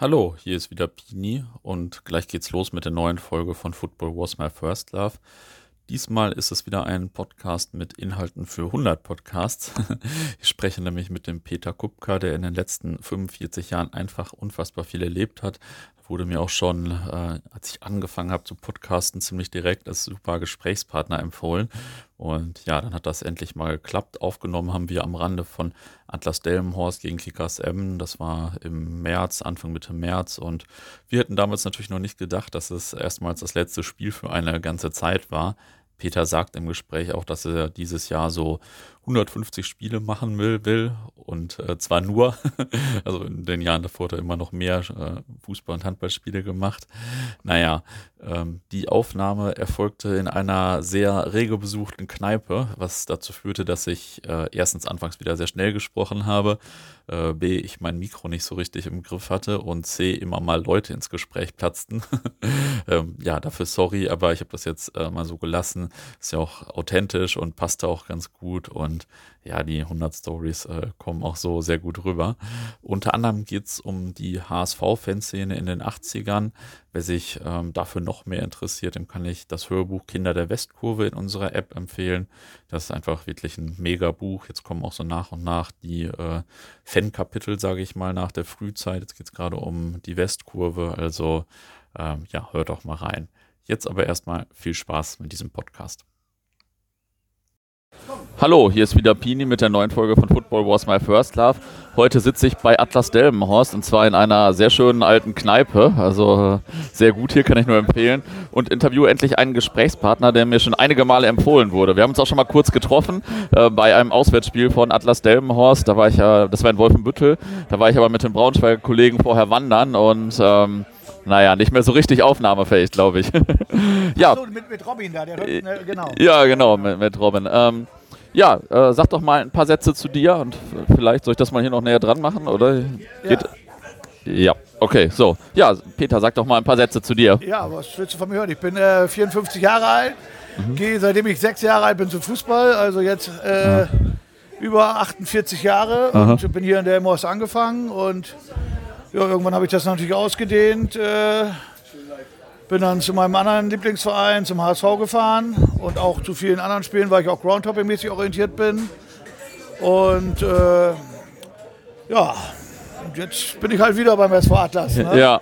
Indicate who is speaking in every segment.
Speaker 1: Hallo, hier ist wieder Pini und gleich geht's los mit der neuen Folge von Football Was My First Love. Diesmal ist es wieder ein Podcast mit Inhalten für 100 Podcasts. Ich spreche nämlich mit dem Peter Kupka, der in den letzten 45 Jahren einfach unfassbar viel erlebt hat. Wurde mir auch schon, äh, als ich angefangen habe zu podcasten, ziemlich direkt als super Gesprächspartner empfohlen. Und ja, dann hat das endlich mal geklappt. Aufgenommen haben wir am Rande von Atlas Delmenhorst gegen Kickers M. Das war im März, Anfang Mitte März. Und wir hätten damals natürlich noch nicht gedacht, dass es erstmals das letzte Spiel für eine ganze Zeit war. Peter sagt im Gespräch auch, dass er dieses Jahr so 150 Spiele machen will, will und äh, zwar nur, also in den Jahren davor hat er immer noch mehr äh, Fußball- und Handballspiele gemacht. Naja, ähm, die Aufnahme erfolgte in einer sehr rege besuchten Kneipe, was dazu führte, dass ich äh, erstens anfangs wieder sehr schnell gesprochen habe, äh, B, ich mein Mikro nicht so richtig im Griff hatte und C, immer mal Leute ins Gespräch platzten. ähm, ja, dafür sorry, aber ich habe das jetzt äh, mal so gelassen. Ist ja auch authentisch und passte auch ganz gut und ja, die 100 Stories äh, kommen auch so sehr gut rüber. Unter anderem geht es um die HSV-Fanszene in den 80ern. Wer sich ähm, dafür noch mehr interessiert, dem kann ich das Hörbuch Kinder der Westkurve in unserer App empfehlen. Das ist einfach wirklich ein mega Buch. Jetzt kommen auch so nach und nach die äh, Fan-Kapitel, sage ich mal, nach der Frühzeit. Jetzt geht es gerade um die Westkurve. Also ähm, ja, hört doch mal rein. Jetzt aber erstmal viel Spaß mit diesem Podcast. Hallo, hier ist wieder Pini mit der neuen Folge von Football Was My First Love. Heute sitze ich bei Atlas Delmenhorst und zwar in einer sehr schönen alten Kneipe. Also äh, sehr gut hier, kann ich nur empfehlen. Und interview endlich einen Gesprächspartner, der mir schon einige Male empfohlen wurde. Wir haben uns auch schon mal kurz getroffen äh, bei einem Auswärtsspiel von Atlas Delmenhorst. Da war ich ja, das war in Wolfenbüttel. Da war ich aber mit den Braunschweiger Kollegen vorher wandern und ähm, naja, nicht mehr so richtig aufnahmefähig, glaube ich. ja. So, mit, mit Robin da, der, ne, genau. Ja, genau, mit, mit Robin. Ähm, ja, äh, sag doch mal ein paar Sätze zu dir und vielleicht soll ich das mal hier noch näher dran machen, oder? Geht? Ja. ja. Okay, so. Ja, Peter, sag doch mal ein paar Sätze zu dir.
Speaker 2: Ja, was willst du von mir hören? Ich bin äh, 54 Jahre alt, mhm. gehe seitdem ich sechs Jahre alt bin zum Fußball, also jetzt äh, über 48 Jahre Aha. und bin hier in der Moss angefangen und ja, irgendwann habe ich das natürlich ausgedehnt. Äh, bin dann zu meinem anderen Lieblingsverein, zum HSV gefahren und auch zu vielen anderen Spielen, weil ich auch Groundhopping-mäßig orientiert bin. Und äh, ja, und jetzt bin ich halt wieder beim SV Atlas.
Speaker 1: Ne? Ja.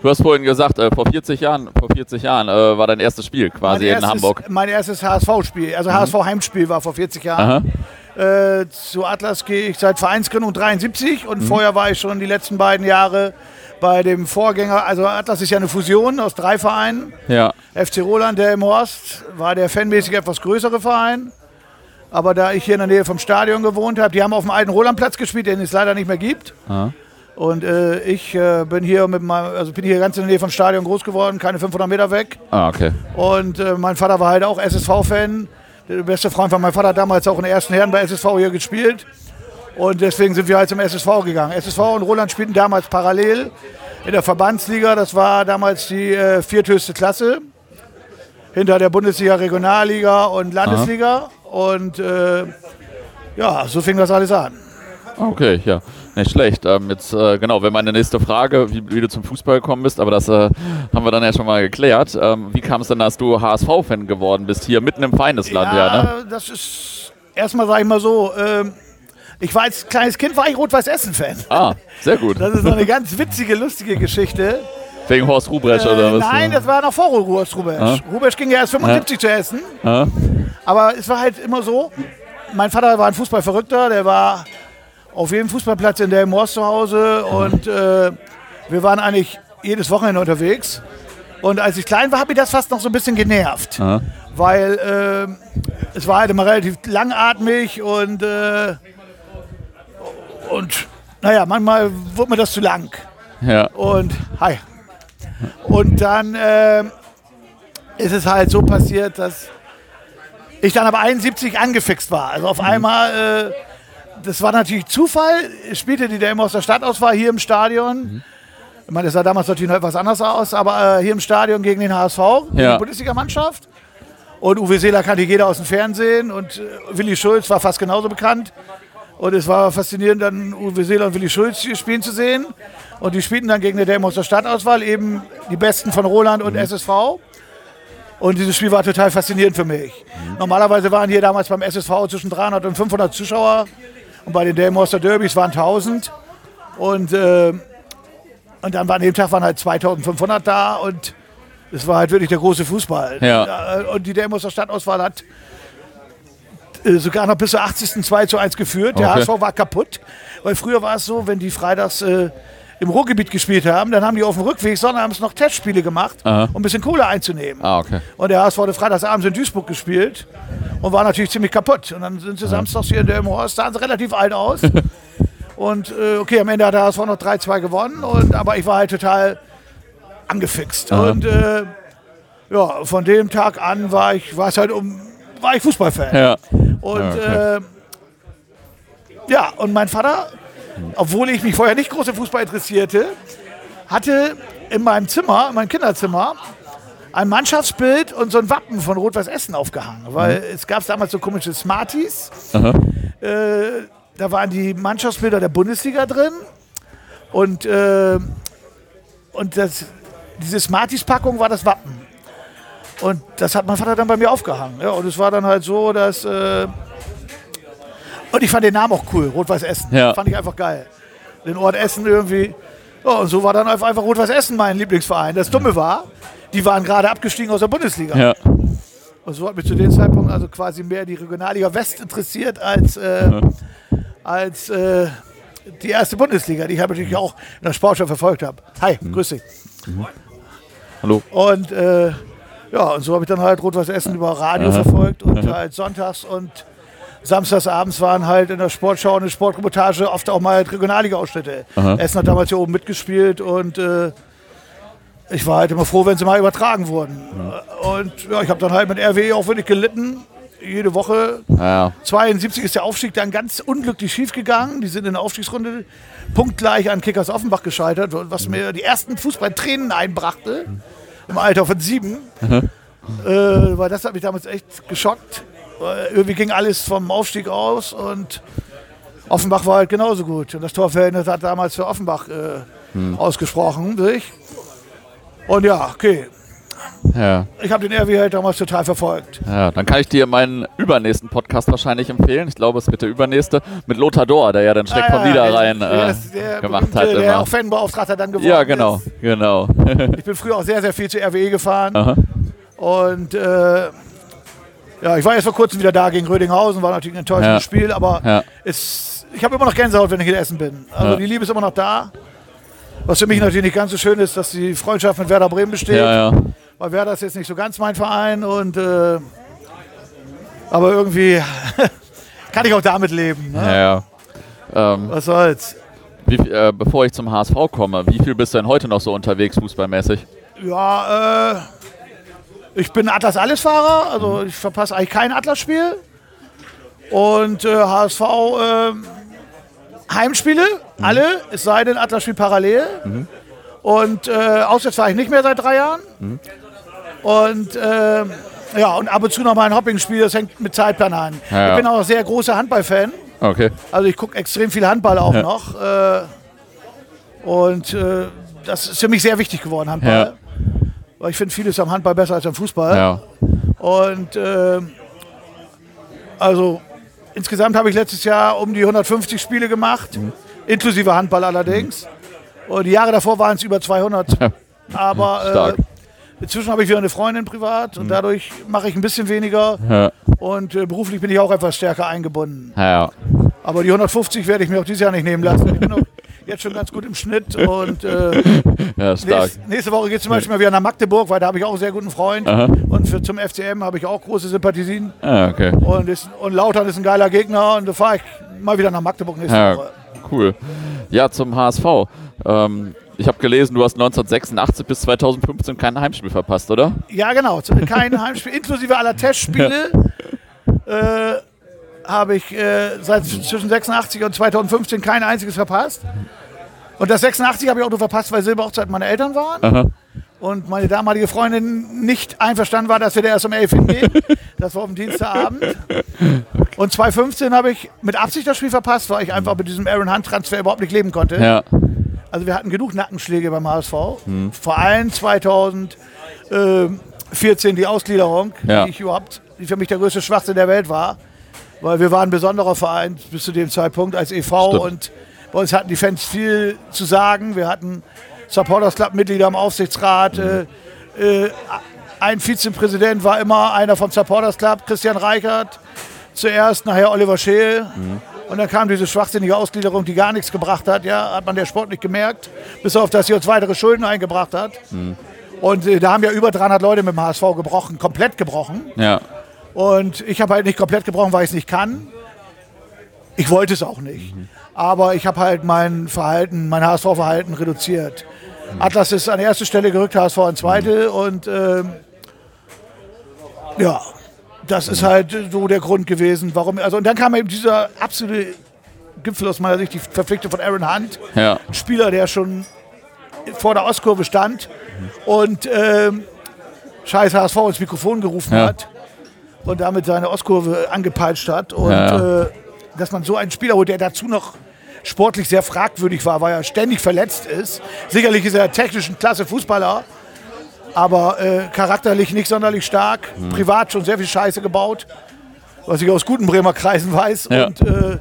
Speaker 1: Du hast vorhin gesagt, äh, vor 40 Jahren, vor 40 Jahren äh, war dein erstes Spiel quasi
Speaker 2: erstes,
Speaker 1: in Hamburg.
Speaker 2: Mein erstes HSV-Spiel, also mhm. HSV-Heimspiel war vor 40 Jahren. Äh, zu Atlas gehe ich seit Vereinsgründung 73 und mhm. vorher war ich schon die letzten beiden Jahre bei dem Vorgänger, also Atlas ist ja eine Fusion aus drei Vereinen. Ja. FC Roland, der im Horst, war der fanmäßig etwas größere Verein. Aber da ich hier in der Nähe vom Stadion gewohnt habe, die haben auf dem alten Rolandplatz gespielt, den es leider nicht mehr gibt. Aha. Und äh, ich äh, bin hier mit meinem, also bin hier ganz in der Nähe vom Stadion groß geworden, keine 500 Meter weg.
Speaker 1: Ah, okay.
Speaker 2: Und äh, mein Vater war halt auch SSV-Fan. Der beste Freund von meinem Vater hat damals auch in der ersten Herren bei SSV hier gespielt. Und deswegen sind wir halt zum SSV gegangen. SSV und Roland spielten damals parallel in der Verbandsliga. Das war damals die äh, vierthöchste Klasse. Hinter der Bundesliga, Regionalliga und Landesliga. Aha. Und äh, ja, so fing das alles an.
Speaker 1: Okay, ja, nicht schlecht. Ähm, jetzt, äh, genau, wäre meine nächste Frage, wie, wie, du zum Fußball gekommen bist, aber das äh, haben wir dann ja schon mal geklärt. Ähm, wie kam es denn, dass du HSV-Fan geworden bist, hier mitten im Feindesland?
Speaker 2: Ja, ja ne? das ist erstmal, sage ich mal so, ähm, ich war als kleines Kind war ich Rot-Weiß-Essen-Fan.
Speaker 1: Ah, sehr gut.
Speaker 2: Das ist eine ganz witzige, lustige Geschichte.
Speaker 1: Wegen Horst Rubrecht äh, oder was?
Speaker 2: Nein, das war noch vor Horst Rubrecht. Ah? Rubrecht ging ja erst 75 ah? zu Essen. Ah? Aber es war halt immer so, mein Vater war ein Fußballverrückter, der war auf jedem Fußballplatz in der Horst zu Hause und äh, wir waren eigentlich jedes Wochenende unterwegs. Und als ich klein war, hat mich das fast noch so ein bisschen genervt. Aha. Weil äh, es war halt immer relativ langatmig und äh, und naja, manchmal wurde mir das zu lang. Ja. Und hi. Und dann äh, ist es halt so passiert, dass ich dann aber 71 angefixt war. Also auf mhm. einmal, äh, das war natürlich Zufall, spielte die der immer aus der Stadt aus war, hier im Stadion. Mhm. Ich meine, das sah damals natürlich noch etwas anders aus, aber äh, hier im Stadion gegen den HSV, ja. die Bundesliga-Mannschaft. Und Uwe Seeler kannte jeder aus dem Fernsehen und äh, Willi Schulz war fast genauso bekannt. Und es war faszinierend, dann Uwe Seeler und Willi Schulz spielen zu sehen. Und die spielten dann gegen eine Dämon aus der Stadtauswahl, eben die Besten von Roland und mhm. SSV. Und dieses Spiel war total faszinierend für mich. Mhm. Normalerweise waren hier damals beim SSV zwischen 300 und 500 Zuschauer. Und bei den Dämonster Derbys waren 1000. Und, äh, und dann war an dem Tag waren halt 2500 da. Und es war halt wirklich der große Fußball.
Speaker 1: Ja.
Speaker 2: Und die Dämonster Stadtauswahl hat äh, sogar noch bis zur 80. 2 zu 1 geführt. Der okay. HSV war kaputt, weil früher war es so, wenn die freitags äh, im Ruhrgebiet gespielt haben, dann haben die auf dem Rückweg sonnabends noch Testspiele gemacht, Aha. um ein bisschen Kohle einzunehmen.
Speaker 1: Ah, okay.
Speaker 2: Und der HSV hatte freitagsabends in Duisburg gespielt und war natürlich ziemlich kaputt. Und dann sind sie samstags hier in der Horst, sahen sie relativ alt aus. und äh, okay, am Ende hat der HSV noch 3-2 gewonnen, und, aber ich war halt total angefixt. Aha. Und äh, ja, von dem Tag an war ich, war es halt um, war ich Fußballfan.
Speaker 1: Ja.
Speaker 2: Und okay. äh, ja, und mein Vater, obwohl ich mich vorher nicht groß im Fußball interessierte, hatte in meinem Zimmer, in meinem Kinderzimmer, ein Mannschaftsbild und so ein Wappen von Rot-Weiß Essen aufgehangen. Weil mhm. es gab damals so komische Smarties. Äh, da waren die Mannschaftsbilder der Bundesliga drin. Und, äh, und das, diese Smarties-Packung war das Wappen. Und das hat mein Vater dann bei mir aufgehangen. Ja, und es war dann halt so, dass. Äh und ich fand den Namen auch cool, Rot-Weiß Essen.
Speaker 1: Ja.
Speaker 2: Fand ich einfach geil. Den Ort Essen irgendwie. Ja, und so war dann einfach Rot-Weiß Essen mein Lieblingsverein. Das Dumme war, die waren gerade abgestiegen aus der Bundesliga.
Speaker 1: Ja.
Speaker 2: Und so hat mich zu dem Zeitpunkt also quasi mehr die Regionalliga West interessiert als, äh, ja. als äh, die erste Bundesliga, die ich natürlich auch in der Sportschau verfolgt habe. Hi, mhm. grüß dich.
Speaker 1: Mhm. Hallo.
Speaker 2: Und äh, ja, und so habe ich dann halt Rot-Weiß Essen über Radio Aha. verfolgt und Aha. halt sonntags und samstags abends waren halt in der Sportschau und in der Sportreportage oft auch mal Regionalliga-Ausschnitte. Essen hat damals hier oben mitgespielt und äh, ich war halt immer froh, wenn sie mal übertragen wurden. Mhm. Und ja, ich habe dann halt mit RWE auch wirklich gelitten. Jede Woche.
Speaker 1: Ja.
Speaker 2: 72 ist der Aufstieg dann ganz unglücklich schiefgegangen. Die sind in der Aufstiegsrunde punktgleich an Kickers Offenbach gescheitert, was mir die ersten Fußballtränen einbrachte. Im Alter von sieben. Mhm. Äh, weil das hat mich damals echt geschockt. Weil irgendwie ging alles vom Aufstieg aus und Offenbach war halt genauso gut. Und das Torverhältnis hat damals für Offenbach äh, mhm. ausgesprochen. Sich. Und ja, okay.
Speaker 1: Ja.
Speaker 2: Ich habe den RW halt damals total verfolgt.
Speaker 1: Ja, dann kann ich dir meinen übernächsten Podcast wahrscheinlich empfehlen. Ich glaube, es wird der übernächste mit Lothar Dor, der ja den Schreck ah, vom Niederrhein
Speaker 2: der,
Speaker 1: äh,
Speaker 2: der
Speaker 1: gemacht hat.
Speaker 2: Der immer. auch Fanbeauftragter dann geworden
Speaker 1: Ja, genau,
Speaker 2: ist.
Speaker 1: genau.
Speaker 2: ich bin früher auch sehr, sehr viel zu RWE gefahren.
Speaker 1: Aha.
Speaker 2: Und äh, ja, ich war jetzt vor kurzem wieder da gegen Rödinghausen, war natürlich ein enttäuschendes ja. Spiel, aber
Speaker 1: ja.
Speaker 2: es, ich habe immer noch Gänsehaut, wenn ich in Essen bin. Also ja. die Liebe ist immer noch da. Was für mich natürlich nicht ganz so schön ist, dass die Freundschaft mit Werder Bremen besteht. Weil Werder ist jetzt nicht so ganz mein Verein und äh, aber irgendwie kann ich auch damit leben. Ne?
Speaker 1: Ähm,
Speaker 2: Was soll's.
Speaker 1: Wie, äh, bevor ich zum HSV komme, wie viel bist du denn heute noch so unterwegs, fußballmäßig?
Speaker 2: Ja, äh, ich bin Atlas-Alles-Fahrer, also ich verpasse eigentlich kein Atlas-Spiel. Und äh, HSV äh, Heimspiele, mhm. alle, es sei denn Atlas-Spiel parallel. Mhm. Und äh, auswärts fahre ich nicht mehr seit drei Jahren. Mhm. Und äh, ja, und ab und zu noch mal ein Hoppingspiel, das hängt mit Zeitplan an.
Speaker 1: Ja,
Speaker 2: ich bin auch ein sehr großer Handballfan.
Speaker 1: Okay.
Speaker 2: Also ich gucke extrem viel Handball auch ja. noch. Äh, und äh, das ist für mich sehr wichtig geworden, Handball. Weil ich finde vieles am Handball besser als am Fußball.
Speaker 1: Ja.
Speaker 2: Und äh, also insgesamt habe ich letztes Jahr um die 150 Spiele gemacht, mhm. inklusive Handball allerdings. Und die Jahre davor waren es über 200. Aber äh, Inzwischen habe ich wieder eine Freundin privat und mhm. dadurch mache ich ein bisschen weniger.
Speaker 1: Ja.
Speaker 2: Und äh, beruflich bin ich auch etwas stärker eingebunden.
Speaker 1: Ja.
Speaker 2: Aber die 150 werde ich mir auch dieses Jahr nicht nehmen lassen. Ich bin auch jetzt schon ganz gut im Schnitt. Und äh,
Speaker 1: ja,
Speaker 2: nächste, nächste, Woche geht es zum Beispiel mal wieder nach Magdeburg, weil da habe ich auch einen sehr guten Freund.
Speaker 1: Aha.
Speaker 2: Und für, zum FCM habe ich auch große Sympathisien.
Speaker 1: Ah, okay.
Speaker 2: und, ist, und Lautern ist ein geiler Gegner und da fahre ich mal wieder nach Magdeburg nächste
Speaker 1: ja,
Speaker 2: Woche.
Speaker 1: Cool. Ja, zum HSV. Ähm, ich habe gelesen, du hast 1986 bis 2015 kein Heimspiel verpasst, oder?
Speaker 2: Ja, genau. Kein Heimspiel, inklusive aller Testspiele. Ja. Äh, habe ich äh, seit zwischen 86 und 2015 kein einziges verpasst. Und das 86 habe ich auch nur verpasst, weil Silberhochzeit meine Eltern waren.
Speaker 1: Aha.
Speaker 2: Und meine damalige Freundin nicht einverstanden war, dass wir da erst um 11 hingehen. Das war am Dienstagabend. Und 2015 habe ich mit Absicht das Spiel verpasst, weil ich einfach mit diesem Aaron Hunt-Transfer überhaupt nicht leben konnte.
Speaker 1: Ja.
Speaker 2: Also wir hatten genug Nackenschläge beim HSV. Vor allem 2014 die Ausgliederung,
Speaker 1: Ja.
Speaker 2: die ich überhaupt, die für mich der größte Schwachsinn der Welt war. Weil wir waren ein besonderer Verein bis zu dem Zeitpunkt als e.V.
Speaker 1: Stimmt.
Speaker 2: und bei uns hatten die Fans viel zu sagen. Wir hatten Supporters Club Mitglieder im Aufsichtsrat. Äh, äh, ein Vizepräsident war immer einer vom Supporters Club, Christian Reichert. Zuerst, nachher Oliver Scheel. Und dann kam diese schwachsinnige Ausgliederung, die gar nichts gebracht hat. Ja, hat man der Sport nicht gemerkt. Bis auf, dass sie uns weitere Schulden eingebracht hat. Und äh, da haben ja über 300 Leute mit dem HSV gebrochen, komplett gebrochen.
Speaker 1: Ja.
Speaker 2: Und ich habe halt nicht komplett gebrochen, weil ich es nicht kann. Ich wollte es auch nicht. Aber ich habe halt mein Verhalten, mein HSV-Verhalten reduziert. Atlas ist an erste Stelle gerückt, HSV an zweite. Und ähm, ja, das ist halt so der Grund gewesen, warum. Also, und dann kam eben dieser absolute Gipfel aus meiner Sicht, die Verpflichtung von Aaron Hunt.
Speaker 1: Ja.
Speaker 2: Ein Spieler, der schon vor der Ostkurve stand und ähm, scheiß HSV ins Mikrofon gerufen
Speaker 1: Ja.
Speaker 2: hat und damit seine Ostkurve angepeitscht hat. Und
Speaker 1: Ja.
Speaker 2: äh, dass man so einen Spieler holt, der dazu noch sportlich sehr fragwürdig war, weil er ständig verletzt ist. Sicherlich ist er technisch ein klasse Fußballer, aber äh, charakterlich nicht sonderlich stark.
Speaker 1: Mhm.
Speaker 2: Privat schon sehr viel Scheiße gebaut, was ich aus guten Bremer Kreisen weiß.
Speaker 1: Ja.
Speaker 2: Und äh,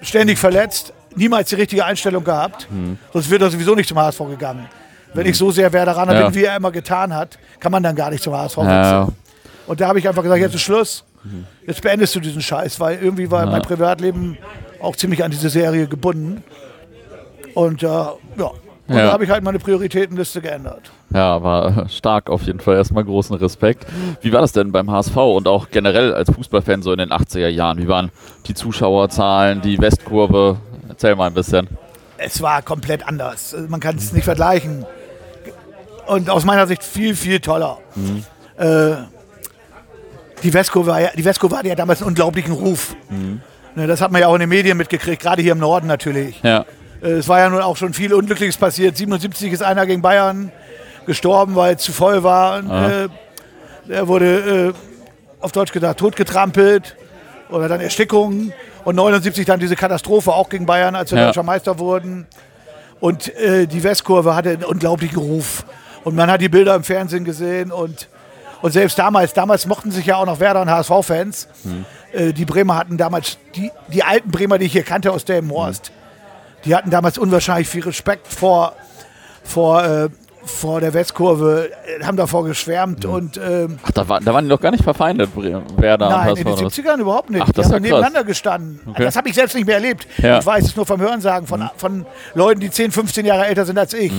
Speaker 2: ständig verletzt, niemals die richtige Einstellung gehabt. Sonst wird er sowieso nicht zum HSV gegangen. Wenn ich so sehr Werderaner
Speaker 1: Ja.
Speaker 2: bin, wie er immer getan hat, kann man dann gar nicht zum HSV.
Speaker 1: Ja.
Speaker 2: Und da habe ich einfach gesagt, jetzt ist Schluss. Jetzt beendest du diesen Scheiß, weil irgendwie war mein Privatleben auch ziemlich an diese Serie gebunden. Und äh, ja, und
Speaker 1: Ja.
Speaker 2: da habe ich halt meine Prioritätenliste geändert.
Speaker 1: Ja, war stark auf jeden Fall. Erstmal großen Respekt. Wie war das denn beim HSV und auch generell als Fußballfan so in den 80er Jahren? Wie waren die Zuschauerzahlen, die Westkurve? Erzähl mal ein bisschen.
Speaker 2: Es war komplett anders. Man kann es nicht vergleichen. Und aus meiner Sicht viel, viel toller. Äh, die Vesco war ja, die Vesco hatte ja damals einen unglaublichen Ruf. Ne, das hat man ja auch in den Medien mitgekriegt, gerade hier im Norden natürlich.
Speaker 1: Ja.
Speaker 2: Äh, Es war ja nun auch schon viel Unglückliches passiert. 77 ist einer gegen Bayern gestorben, weil es zu voll war. Und, äh, er wurde, äh, auf Deutsch gesagt, totgetrampelt oder dann Erstickung. Und 79 dann diese Katastrophe auch gegen Bayern, als wir
Speaker 1: Ja.
Speaker 2: deutscher Meister wurden. Und äh, die Westkurve hatte einen unglaublichen Ruf. Und man hat die Bilder im Fernsehen gesehen und und selbst damals, damals mochten sich ja auch noch Werder und HSV-Fans. Äh, die Bremer hatten damals, die, die alten Bremer, die ich hier kannte aus Delmenhorst, die hatten damals unwahrscheinlich viel Respekt vor, vor, äh, vor der Westkurve, äh, haben davor geschwärmt und ähm,
Speaker 1: Ach, da, war, da waren die doch gar nicht verfeindet, Werder
Speaker 2: nein,
Speaker 1: und
Speaker 2: in
Speaker 1: HSV.
Speaker 2: den
Speaker 1: oder was?
Speaker 2: 70ern überhaupt nicht.
Speaker 1: Ach, das
Speaker 2: die
Speaker 1: ist
Speaker 2: haben
Speaker 1: ja krass.
Speaker 2: nebeneinander gestanden.
Speaker 1: Okay.
Speaker 2: Das habe ich selbst nicht mehr erlebt.
Speaker 1: Ja. Mhm.
Speaker 2: Ich weiß es nur vom Hörensagen von, von Leuten, die 10, 15 Jahre älter sind als ich.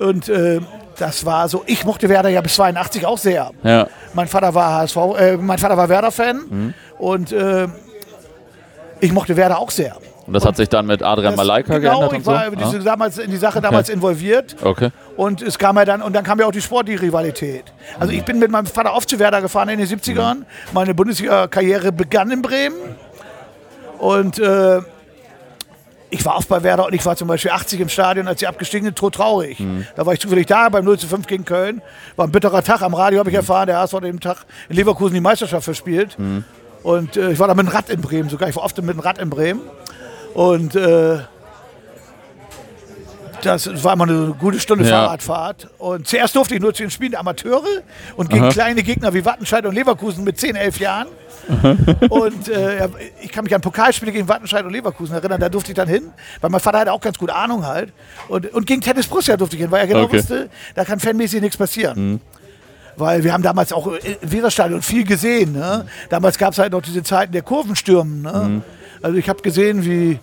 Speaker 2: Und äh, das war so, ich mochte Werder ja bis 82 auch sehr.
Speaker 1: Ja.
Speaker 2: Mein Vater war HSV, äh, mein Vater war Werder-Fan
Speaker 1: Mhm.
Speaker 2: und äh, ich mochte Werder auch sehr.
Speaker 1: Und das hat sich dann mit Adrian
Speaker 2: Das-
Speaker 1: Malaika
Speaker 2: genau,
Speaker 1: geändert
Speaker 2: ich
Speaker 1: und so?
Speaker 2: war in diese, damals, in die Sache damals involviert
Speaker 1: Ah, okay.
Speaker 2: und es kam ja dann und dann kam ja auch die sportliche Rivalität. Also ich bin mit meinem Vater oft zu Werder gefahren in den 70ern. Meine Bundesliga-Karriere begann in Bremen und äh, ich war oft bei Werder und ich war zum Beispiel 80 im Stadion, als sie abgestiegen sind, todtraurig. Da war ich zufällig da beim 0 zu 5 gegen Köln. War ein bitterer Tag. Am Radio habe ich erfahren, der HSV hat dem Tag in Leverkusen die Meisterschaft verspielt. Und äh, ich war da mit dem Rad in Bremen sogar. Ich war oft mit dem Rad in Bremen. Und äh, das war immer eine gute Stunde
Speaker 1: Ja.
Speaker 2: Fahrradfahrt. Und zuerst durfte ich nur zu den Spielen der Amateure und gegen
Speaker 1: Aha.
Speaker 2: kleine Gegner wie Wattenscheid und Leverkusen mit 10, 11 Jahren. und äh, ich kann mich an Pokalspiele gegen Wattenscheid und Leverkusen erinnern, da durfte ich dann hin, weil mein Vater hatte auch ganz gut Ahnung halt. Und, und gegen Tennis Borussia durfte ich hin, weil er genau
Speaker 1: Okay.
Speaker 2: wusste, da kann fanmäßig nichts passieren. Weil wir haben damals auch im Weserstadion viel gesehen. Ne? Damals gab es halt noch diese Zeiten der Kurvenstürmen. Ne? Also ich habe gesehen, wie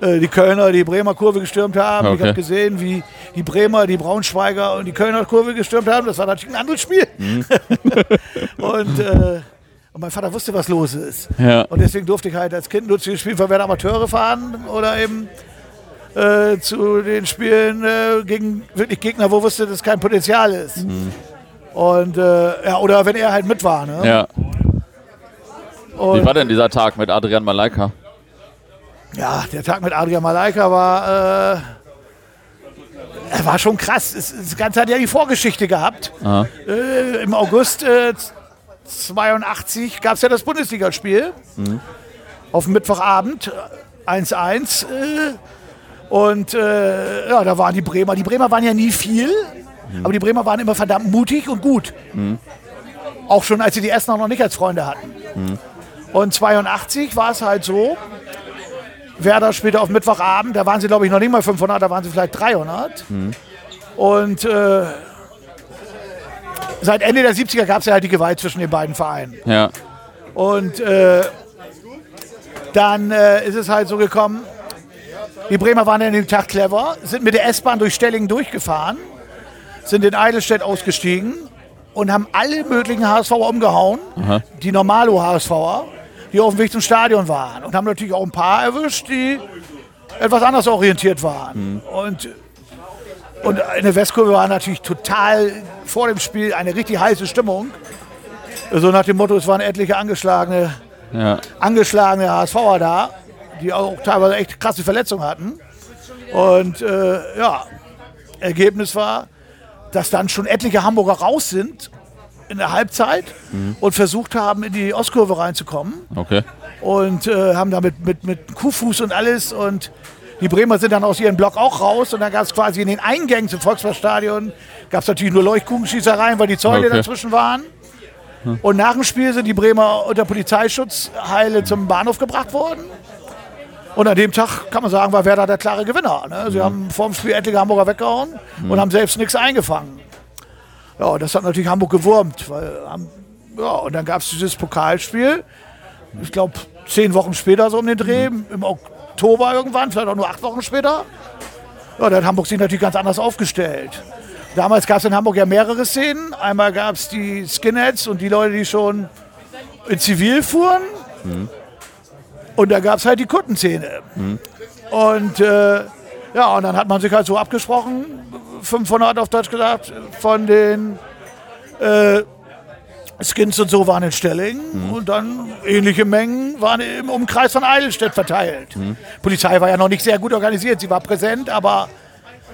Speaker 2: äh, die Kölner die Bremer Kurve gestürmt haben. Ich
Speaker 1: Okay.
Speaker 2: habe gesehen, wie die Bremer die Braunschweiger und die Kölner Kurve gestürmt haben. Das war natürlich ein anderes Spiel. und, äh, und mein Vater wusste, was los ist.
Speaker 1: Ja.
Speaker 2: Und deswegen durfte ich halt als Kind nur zu den Spielen von Werder Amateure fahren oder eben äh, zu den Spielen äh, gegen wirklich Gegner, wo wusste, dass kein Potenzial ist. Und äh, ja, oder wenn er halt mit war. Ne?
Speaker 1: Ja. Wie
Speaker 2: Und,
Speaker 1: war denn dieser Tag mit Adrian Malaika?
Speaker 2: Ja, der Tag mit Adrian Malaika war, äh, er war schon krass. Es, das Ganze hat ja die Vorgeschichte gehabt. Äh, Im August äh, 82 gab es ja das Bundesligaspiel. Mhm. Auf Mittwochabend 1-1. Äh, und äh, ja, da waren die Bremer. Die Bremer waren ja nie viel, mhm. aber die Bremer waren immer verdammt mutig und gut. Mhm. Auch schon, als sie die Essener noch nicht als Freunde hatten. Mhm. Und 82 war es halt so, Werder spielte auf Mittwochabend, da waren sie glaube ich noch nicht mal 500, da waren sie vielleicht 300. Mhm. Und äh, seit Ende der 70er gab es ja halt die Gewalt zwischen den beiden Vereinen.
Speaker 1: Ja.
Speaker 2: Und äh, dann äh, ist es halt so gekommen, die Bremer waren an dem Tag clever, sind mit der S-Bahn durch Stellingen durchgefahren, sind in Eidelstedt ausgestiegen und haben alle möglichen HSVer umgehauen, Aha. die normalo HSVer, die auf dem Weg zum Stadion waren. Und haben natürlich auch ein paar erwischt, die etwas anders orientiert waren. Mhm. Und, und in der Westkurve war natürlich total vor dem Spiel eine richtig heiße Stimmung. So nach dem Motto, es waren etliche angeschlagene, ja. angeschlagene HSVer da die auch teilweise echt krasse Verletzungen hatten. Und äh, ja, Ergebnis war, dass dann schon etliche Hamburger raus sind in der Halbzeit mhm. und versucht haben, in die Ostkurve reinzukommen.
Speaker 1: Okay.
Speaker 2: Und äh, haben damit mit, mit Kuhfuß und alles und die Bremer sind dann aus ihrem Block auch raus und dann gab es quasi in den Eingängen zum Volksparkstadion gab es natürlich nur Leuchtkugelschießereien, weil die Zäune okay. dazwischen waren. Hm. Und nach dem Spiel sind die Bremer unter Polizeischutz heile zum Bahnhof gebracht worden. Und an dem Tag kann man sagen, war Werder der klare Gewinner. Ne? Sie mhm. haben vor dem Spiel etliche Hamburger weggehauen mhm. und haben selbst nichts eingefangen. Ja, das hat natürlich Hamburg gewurmt. Weil, ja, und dann gab es dieses Pokalspiel. Ich glaube, zehn Wochen später so um den Dreh, mhm. im Oktober irgendwann, vielleicht auch nur acht Wochen später. Ja, da hat Hamburg sich natürlich ganz anders aufgestellt. Damals gab es in Hamburg ja mehrere Szenen. Einmal gab es die Skinheads und die Leute, die schon in Zivil fuhren. Mhm. Und da gab es halt die Kuttenzähne. Mhm. Und äh, ja, und dann hat man sich halt so abgesprochen, 500 auf Deutsch gesagt, von den äh, Skins und so waren in Stellingen mhm. und dann ähnliche Mengen waren im Umkreis von Eidelstedt verteilt. Mhm. Polizei war ja noch nicht sehr gut organisiert, sie war präsent, aber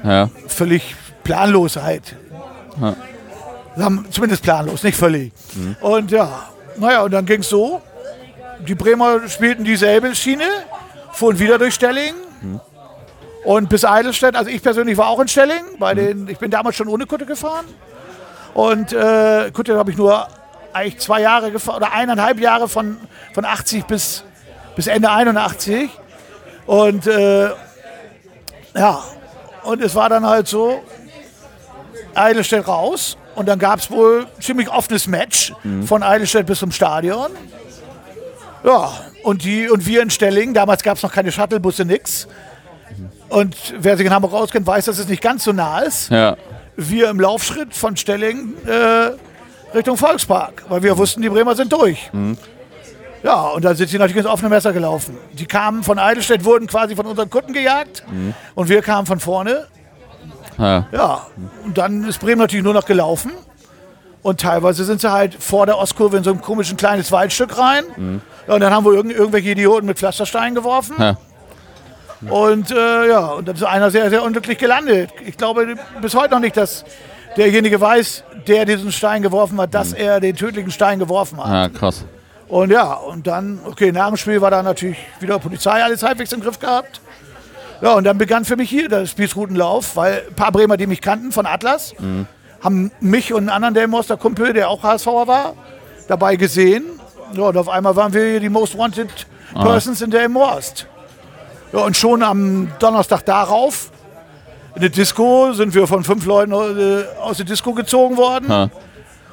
Speaker 2: ja. völlig planlos halt. Ja. Zumindest planlos, nicht völlig. Mhm. Und ja, naja, und dann ging es so, die Bremer spielten dieselbe Schiene, fuhren wieder durch Stelling. Und bis Eidelstedt, also ich persönlich war auch in Stelling, bei mhm. den, ich bin damals schon ohne Kutte gefahren. Und äh, Kutte habe ich nur eigentlich zwei Jahre gefahren, oder eineinhalb Jahre von, von 80 bis, bis Ende 81. Und äh, ja, und es war dann halt so, Eidelstedt raus. Und dann gab es wohl ein ziemlich offenes Match mhm. von Eidelstedt bis zum Stadion. Ja, und, die, und wir in Stelling, damals gab es noch keine Shuttlebusse, nix. Und wer sich in Hamburg auskennt, weiß, dass es nicht ganz so nah ist.
Speaker 1: Ja.
Speaker 2: Wir im Laufschritt von Stelling äh, Richtung Volkspark, weil wir wussten, die Bremer sind durch. Mhm. Ja, und dann sind sie natürlich ins offene Messer gelaufen. Die kamen von Eidelstedt, wurden quasi von unseren Kunden gejagt mhm. und wir kamen von vorne. Ja. ja, und dann ist Bremen natürlich nur noch gelaufen. Und teilweise sind sie halt vor der Ostkurve in so ein komisches kleines Waldstück rein. Mhm. Ja, und dann haben wir irgend, irgendwelche Idioten mit Pflastersteinen geworfen. Ja. Und äh, ja, und dann ist einer sehr, sehr unglücklich gelandet. Ich glaube bis heute noch nicht, dass derjenige weiß, der diesen Stein geworfen hat, dass mhm. er den tödlichen Stein geworfen hat.
Speaker 1: Ja, krass.
Speaker 2: Und ja, und dann, okay, nach dem Spiel war da natürlich wieder Polizei alles halbwegs im Griff gehabt. Ja, und dann begann für mich hier der Spießrutenlauf, weil ein paar Bremer, die mich kannten von Atlas, mhm haben mich und einen anderen Delmoster Kumpel, der auch HSVer war, dabei gesehen. Ja, und auf einmal waren wir die Most Wanted Persons ah. in der Most. Ja, und schon am Donnerstag darauf, in der Disco, sind wir von fünf Leuten äh, aus der Disco gezogen worden. Ah.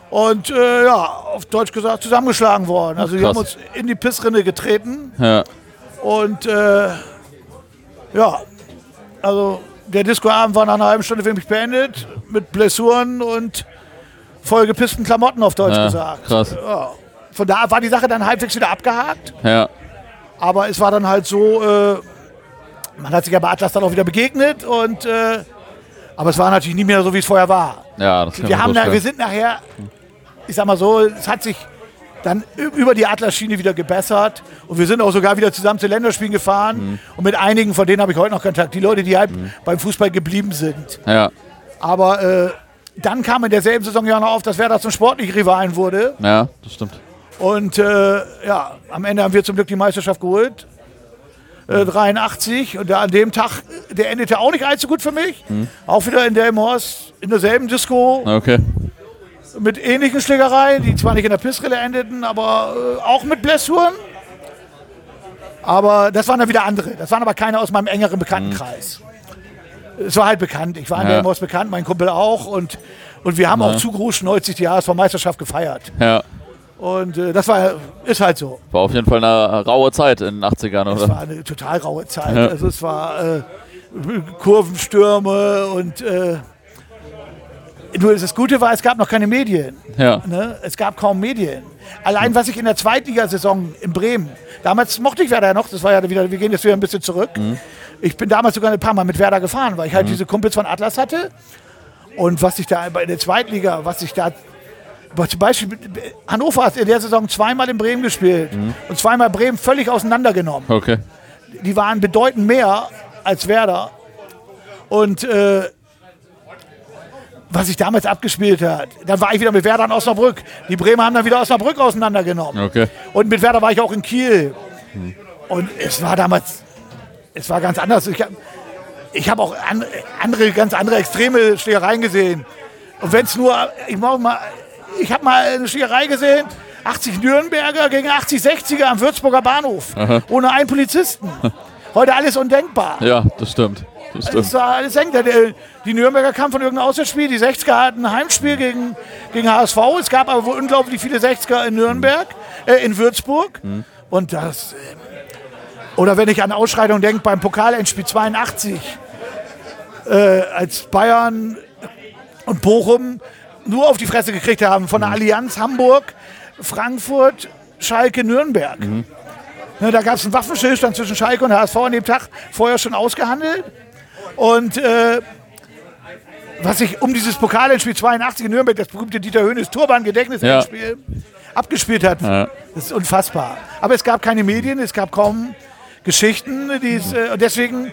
Speaker 2: Und äh, ja, auf Deutsch gesagt, zusammengeschlagen worden. Also, die haben uns in die Pissrinne getreten.
Speaker 1: Ja.
Speaker 2: Und äh, ja, also der Discoabend war nach einer halben Stunde für mich beendet, mit Blessuren und vollgepissten Klamotten auf Deutsch ja, gesagt.
Speaker 1: Krass.
Speaker 2: Ja. Von da war die Sache dann halbwegs wieder abgehakt.
Speaker 1: Ja.
Speaker 2: Aber es war dann halt so, äh, man hat sich ja bei Atlas dann auch wieder begegnet und äh, aber es war natürlich nie mehr so, wie es vorher war.
Speaker 1: Ja, das
Speaker 2: wir, haben da, wir sind nachher, ich sag mal so, es hat sich dann über die Atlas-Schiene wieder gebessert. Und wir sind auch sogar wieder zusammen zu Länderspielen gefahren. Mhm. Und mit einigen von denen habe ich heute noch Kontakt. Die Leute, die halt mhm. beim Fußball geblieben sind.
Speaker 1: Ja.
Speaker 2: Aber äh, dann kam in derselben Saison ja noch auf, dass Werder zum sportlichen Rivalen wurde.
Speaker 1: Ja, das stimmt.
Speaker 2: Und äh, ja, am Ende haben wir zum Glück die Meisterschaft geholt. Äh, 83 und der, an dem Tag, der endete auch nicht allzu gut für mich. Auch wieder in Delmhorst, in derselben Disco
Speaker 1: Okay.
Speaker 2: mit ähnlichen Schlägereien, die zwar nicht in der Pissrille endeten, aber äh, auch mit Blessuren. Aber das waren dann wieder andere. Das waren aber keine aus meinem engeren Bekanntenkreis. Es war halt bekannt. Ich war in
Speaker 1: Ja.
Speaker 2: Delmhorst bekannt, mein Kumpel auch. Und, und wir haben
Speaker 1: Ja.
Speaker 2: auch zu Grusch 90 die HSV-Meisterschaft gefeiert.
Speaker 1: Ja.
Speaker 2: Und äh, das war, ist halt so.
Speaker 1: War auf jeden Fall eine raue Zeit in den 80ern,
Speaker 2: Es
Speaker 1: oder?
Speaker 2: war eine total raue Zeit.
Speaker 1: Ja.
Speaker 2: Also es war äh, Kurvenstürme und äh, nur das Gute war, es gab noch keine Medien.
Speaker 1: Ja.
Speaker 2: Ne? Es gab kaum Medien. Allein was ich in der Zweitligasaison in Bremen, damals mochte ich Werder ja noch, das war ja wieder, wir gehen jetzt wieder ein bisschen zurück. Ich bin damals sogar ein paar Mal mit Werder gefahren, weil ich halt diese Kumpels von Atlas hatte. Und was ich da in der Zweitliga, was ich da zum Beispiel, Hannover hat in der Saison zweimal in Bremen gespielt und zweimal Bremen völlig auseinandergenommen.
Speaker 1: Okay.
Speaker 2: Die waren bedeutend mehr als Werder. Und äh, was sich damals abgespielt hat, dann war ich wieder mit Werder in Osnabrück. Die Bremer haben dann wieder Osnabrück auseinandergenommen.
Speaker 1: Okay.
Speaker 2: Und mit Werder war ich auch in Kiel. Und es war damals, es war ganz anders. Ich habe ich hab auch an, andere, ganz andere extreme Schlägereien gesehen. Und wenn es nur, ich mach mal, ich habe mal eine Schlägerei gesehen, 80 Nürnberger gegen 80 60er am Würzburger Bahnhof. Ohne einen Polizisten. Heute alles undenkbar.
Speaker 1: Ja, das stimmt. Das stimmt.
Speaker 2: war alles. Der- Die Nürnberger kamen von irgendeinem Auswärtsspiel, die 60er hatten ein Heimspiel gegen, gegen HSV. Es gab aber wohl unglaublich viele 60er in Nürnberg, äh, in Würzburg. Und das. äh, Oder wenn ich an Ausschreitungen denke beim Pokalendspiel 82, äh, als Bayern und Bochum nur auf die Fresse gekriegt haben von der Allianz Hamburg, Frankfurt, Schalke, Nürnberg. Ne, da gab es einen Waffenstillstand zwischen Schalke und HSV an dem Tag vorher schon ausgehandelt. Und äh, was sich um dieses Pokalendspiel 82 in Nürnberg, das berühmte Dieter Höhnes Turban-Gedächtnisendspiel, abgespielt hat,
Speaker 1: Ja.
Speaker 2: das ist unfassbar. Aber es gab keine Medien, es gab kaum Geschichten. Die es, äh, und deswegen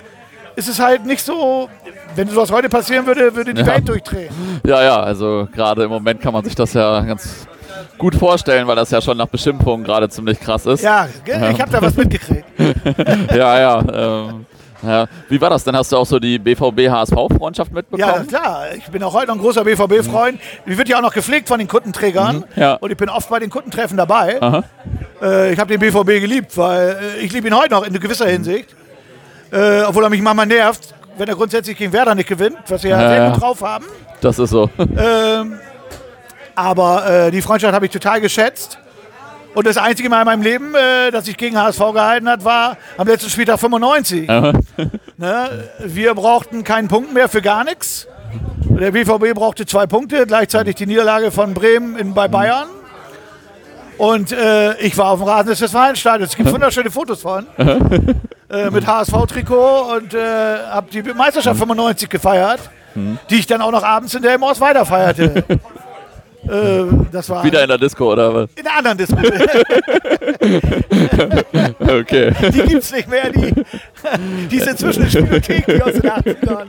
Speaker 2: ist es halt nicht so, wenn sowas heute passieren würde, würde die
Speaker 1: Ja.
Speaker 2: Welt durchdrehen.
Speaker 1: Ja, ja, also gerade im Moment kann man sich das ja ganz gut vorstellen, weil das ja schon nach Beschimpfungen gerade ziemlich krass ist.
Speaker 2: Ja, ich habe da was mitgekriegt.
Speaker 1: ja. ja, ähm, ja. Wie war das denn? Hast du auch so die BVB-HSV-Freundschaft
Speaker 2: Ja,
Speaker 1: mitbekommen?
Speaker 2: klar. Ich bin auch heute noch ein großer BVB-Freund. Die wird ja auch noch gepflegt von den Kundenträgern.
Speaker 1: Ja.
Speaker 2: Und ich bin oft bei den Kundentreffen dabei.
Speaker 1: Aha.
Speaker 2: Äh, ich habe den BVB geliebt, weil äh, ich liebe ihn heute noch in gewisser Hinsicht. Äh, obwohl er mich manchmal nervt, wenn er grundsätzlich gegen Werder nicht gewinnt, was sie ja,
Speaker 1: Ja,
Speaker 2: sehr gut drauf haben.
Speaker 1: Das ist so.
Speaker 2: Ähm, aber äh, die Freundschaft habe ich total geschätzt. Und das einzige Mal in meinem Leben, äh, dass ich gegen HSV gehalten hat, war am letzten Spieltag 95. ne? Wir brauchten keinen Punkt mehr für gar nichts. Der BVB brauchte zwei Punkte, gleichzeitig die Niederlage von Bremen in, bei Bayern. Und äh, ich war auf dem Rasen des Westfalenstadions. Es gibt wunderschöne Fotos von. äh, mit HSV-Trikot und äh, habe die Meisterschaft 95 gefeiert, die ich dann auch noch abends in der Maus weiter feierte. äh, das war
Speaker 1: Wieder in der Disco, oder was?
Speaker 2: in einer anderen Disco.
Speaker 1: Okay.
Speaker 2: Die gibt's nicht mehr. Die, die ist inzwischen eine Spielothek, die aus den 80ern.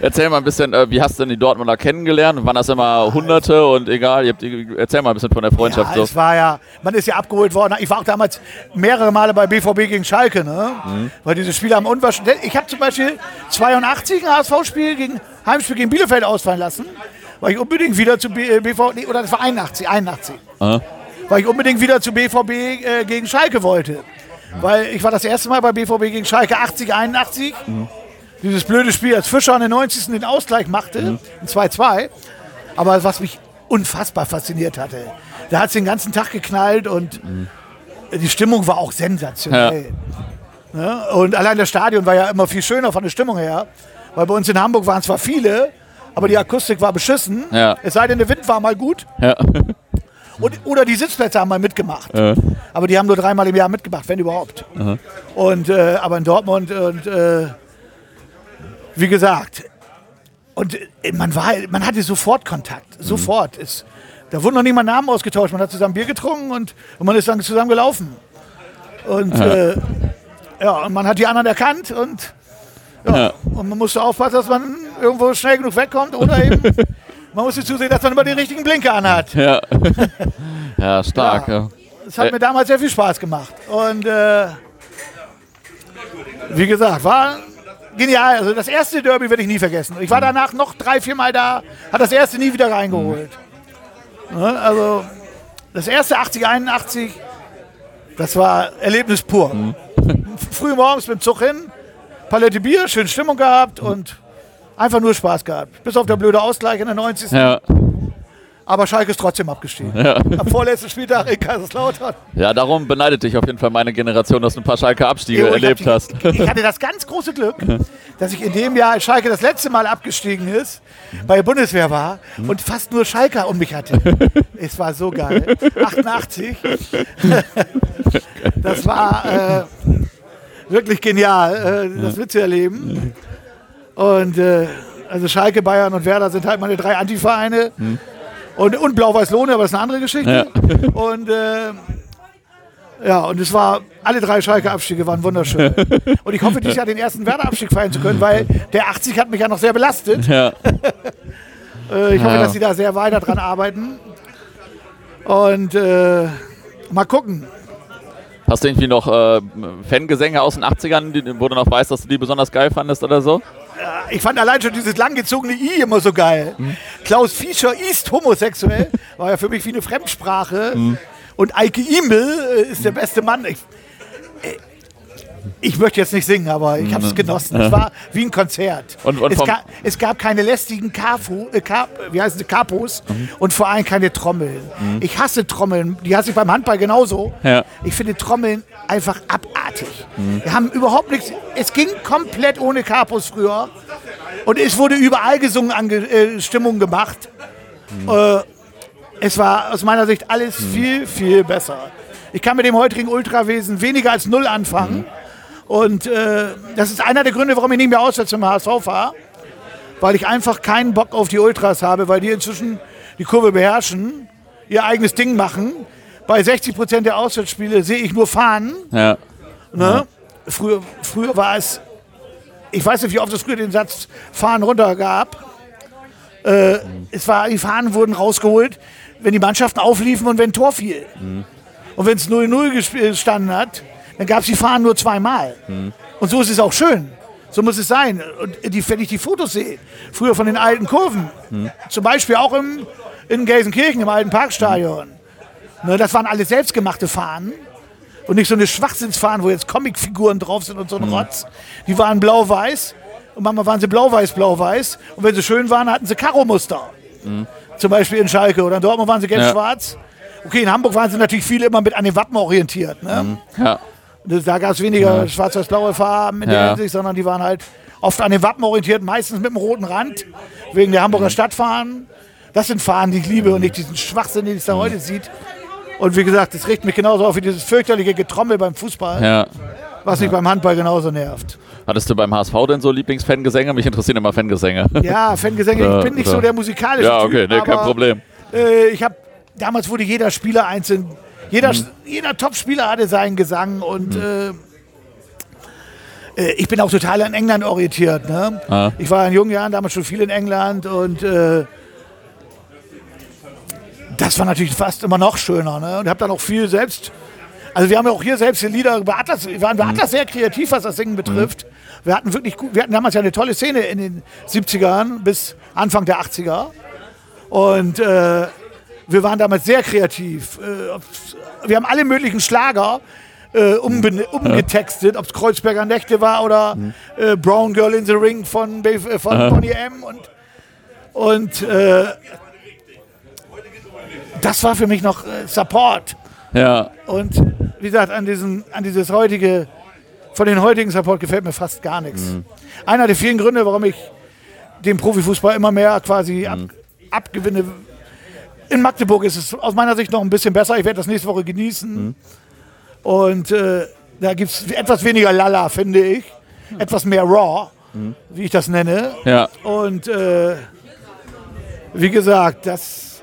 Speaker 1: Erzähl mal ein bisschen, äh, wie hast du denn die Dortmunder kennengelernt? Waren das immer Hunderte und egal? Habt, erzähl mal ein bisschen von der Freundschaft.
Speaker 2: Ja,
Speaker 1: so.
Speaker 2: war ja, man ist ja abgeholt worden. Ich war auch damals mehrere Male bei BVB gegen Schalke, ne?
Speaker 1: Mhm.
Speaker 2: Weil diese Spiele haben unwahrscheinlich. Ich habe zum Beispiel 82 ein HSV-Spiel gegen Heimspiel gegen Bielefeld ausfallen lassen, weil ich unbedingt wieder zu B, äh, BVB, nee, oder das war 81, 81.
Speaker 1: Aha.
Speaker 2: weil ich unbedingt wieder zu BVB äh, gegen Schalke wollte. Weil ich war das erste Mal bei BVB gegen Schalke 80, 81. Dieses blöde Spiel, als Fischer an den 90. den Ausgleich machte, ein 2-2. Aber was mich unfassbar fasziniert hatte, da hat es den ganzen Tag geknallt und die Stimmung war auch sensationell. Ne? Und allein das Stadion war ja immer viel schöner von der Stimmung her. Weil bei uns in Hamburg waren zwar viele, aber die Akustik war beschissen.
Speaker 1: Ja.
Speaker 2: Es sei denn, der Wind war mal gut.
Speaker 1: Ja.
Speaker 2: Und, oder die Sitzplätze haben mal mitgemacht.
Speaker 1: Äh.
Speaker 2: Aber die haben nur dreimal im Jahr mitgemacht, wenn überhaupt. Und, äh, aber in Dortmund und äh, wie gesagt, und äh, man, war, man hatte sofort Kontakt. Sofort. Es, da wurde noch nie mal Namen ausgetauscht. Man hat zusammen Bier getrunken und, und man ist dann zusammen gelaufen. Und ja. Äh, ja, und man hat die anderen erkannt und, ja, und man musste aufpassen, dass man irgendwo schnell genug wegkommt oder eben Man musste zusehen, dass man immer den richtigen Blinker anhat.
Speaker 1: Ja, ja stark. Ja.
Speaker 2: Das hat
Speaker 1: Äh.
Speaker 2: mir damals sehr viel Spaß gemacht. Und äh, wie gesagt, war genial. Also das erste Derby werde ich nie vergessen. Ich war danach noch drei, vier Mal da, hat das erste nie wieder reingeholt. Ne, Also das erste 80, 81, das war Erlebnis pur. Früh morgens mit dem Zug hin, Palette Bier, schön Stimmung gehabt und einfach nur Spaß gehabt. Bis auf der blöde Ausgleich in der 90.
Speaker 1: Ja.
Speaker 2: Aber Schalke ist trotzdem abgestiegen.
Speaker 1: Ja.
Speaker 2: Am vorletzten Spieltag in Kaiserslautern.
Speaker 1: ja, darum beneidet dich auf jeden Fall meine Generation, dass du ein paar Schalke Abstiege
Speaker 2: Jo, ich hab
Speaker 1: erlebt
Speaker 2: die-
Speaker 1: hast.
Speaker 2: Ich hatte das ganz große Glück, dass ich in dem Jahr, als Schalke das letzte Mal abgestiegen ist, bei der Bundeswehr war und fast nur Schalker um mich hatte. Es war so geil. 88. Das war äh, wirklich genial, äh, das mitzuerleben. Und äh, also Schalke, Bayern und Werder sind halt meine drei Antivereine. Und, und Blau-Weiß-Lohne, aber das ist eine andere Geschichte. Und äh, ja, und es war, alle drei Schalke-Abstiege waren wunderschön. Und ich hoffe, dieses Jahr den ersten Werder-Abstieg feiern zu können, weil der 80 hat mich ja noch sehr belastet.
Speaker 1: Ja.
Speaker 2: Äh, ich hoffe,
Speaker 1: Ja.
Speaker 2: dass sie da sehr weiter dran arbeiten. Und äh, mal gucken.
Speaker 1: Hast du irgendwie noch äh, Fangesänge aus den 80ern, die, wo du noch weißt, dass du die besonders geil fandest oder so?
Speaker 2: Ich fand allein schon dieses langgezogene I immer so geil. Klaus Fischer ist homosexuell, war ja für mich wie eine Fremdsprache. Und Eike Imel äh, ist der beste Mann. Ich, äh, ich möchte jetzt nicht singen, aber ich habe es genossen. Es war wie ein Konzert.
Speaker 1: Und- und
Speaker 2: es, ga, es gab keine lästigen Kafu, äh, Ka, wie heißen sie, Kapos und vor allem keine Trommeln. Ich hasse Trommeln. Die hasse ich beim Handball genauso.
Speaker 1: Ja.
Speaker 2: Ich finde Trommeln einfach abartig. Wir haben überhaupt nichts. Es ging komplett ohne Kapos früher. Und es wurde überall gesungen, Ange äh, Stimmung gemacht. Äh, es war aus meiner Sicht alles viel, viel besser. Ich kann mit dem heutigen Ultrawesen weniger als null anfangen. Und äh, das ist einer der Gründe, warum ich nicht mehr auswärts zum HSV fahre. Weil ich einfach keinen Bock auf die Ultras habe, weil die inzwischen die Kurve beherrschen, ihr eigenes Ding machen. Bei 60 Prozent der Auswärtsspiele sehe ich nur Fahnen.
Speaker 1: Ja.
Speaker 2: Ne? Früher, früher war es, ich weiß nicht, wie oft es früher den Satz Fahnen runter gab. Äh, es war, die Fahnen wurden rausgeholt, wenn die Mannschaften aufliefen und wenn ein Tor fiel. Und wenn es 0-0 gesp- gestanden hat, dann gab es die Fahnen nur zweimal. Und so ist es auch schön. So muss es sein. Und die, wenn ich die Fotos sehe, früher von den alten Kurven, zum Beispiel auch im, in Gelsenkirchen, im alten Parkstadion, ne, das waren alles selbstgemachte Fahnen. Und nicht so eine Schwachsinnsfahnen, wo jetzt Comicfiguren drauf sind und so ein Rotz. Die waren blau-weiß. Und manchmal waren sie blau-weiß, blau-weiß. Und wenn sie schön waren, hatten sie Karo-Muster. Zum Beispiel in Schalke. Oder in Dortmund waren sie gelb-schwarz. Okay, in Hamburg waren sie natürlich viele immer mit an den Wappen orientiert. Ne?
Speaker 1: Ja.
Speaker 2: Da gab es weniger schwarz-weiß-blaue Farben in der
Speaker 1: Ja.
Speaker 2: Hinsicht, sondern die waren halt oft an den Wappen orientiert, meistens mit einem roten Rand, wegen der Hamburger Stadtfahnen. Das sind Fahnen, die ich liebe und nicht diesen Schwachsinn, den es da heute sieht. Und wie gesagt, das regt mich genauso auf wie dieses fürchterliche Getrommel beim Fußball,
Speaker 1: ja.
Speaker 2: was mich beim Handball genauso nervt.
Speaker 1: Hattest du beim HSV denn so Lieblingsfangesänge? Mich interessieren immer Fangesänge.
Speaker 2: Ja, Fangesänge, ich bin nicht so der musikalische
Speaker 1: Ja, okay,
Speaker 2: Typ,
Speaker 1: nee, kein Problem.
Speaker 2: Äh, ich habe damals wurde jeder Spieler einzeln, jeder, jeder Top-Spieler hatte seinen Gesang und äh, äh, ich bin auch total an England orientiert. Ne?
Speaker 1: Ah.
Speaker 2: Ich war in jungen Jahren damals schon viel in England und äh, das war natürlich fast immer noch schöner. Ne? Und habe dann auch viel selbst. Also wir haben ja auch hier selbst die Lieder bei Atlas, wir waren bei Atlas sehr kreativ, was das Singen betrifft. Wir hatten wirklich gut, wir hatten damals ja eine tolle Szene in den 70ern bis Anfang der 80er. Und äh, wir waren damals sehr kreativ. Äh, wir haben alle möglichen Schlager äh, umben- umgetextet, ob es Kreuzberger Nächte war oder äh, Brown Girl in the Ring von, Be- äh, von Bonnie M. Und, und äh, das war für mich noch äh, Support.
Speaker 1: Ja.
Speaker 2: Und wie gesagt, an, diesen, an dieses heutige, von den heutigen Support gefällt mir fast gar nichts. Einer der vielen Gründe, warum ich dem Profifußball immer mehr quasi ab, abgewinne. In Magdeburg ist es aus meiner Sicht noch ein bisschen besser. Ich werde das nächste Woche genießen. Und äh, da gibt es etwas weniger Lala, finde ich. Etwas mehr Raw, wie ich das nenne.
Speaker 1: Ja.
Speaker 2: Und äh, wie gesagt, das,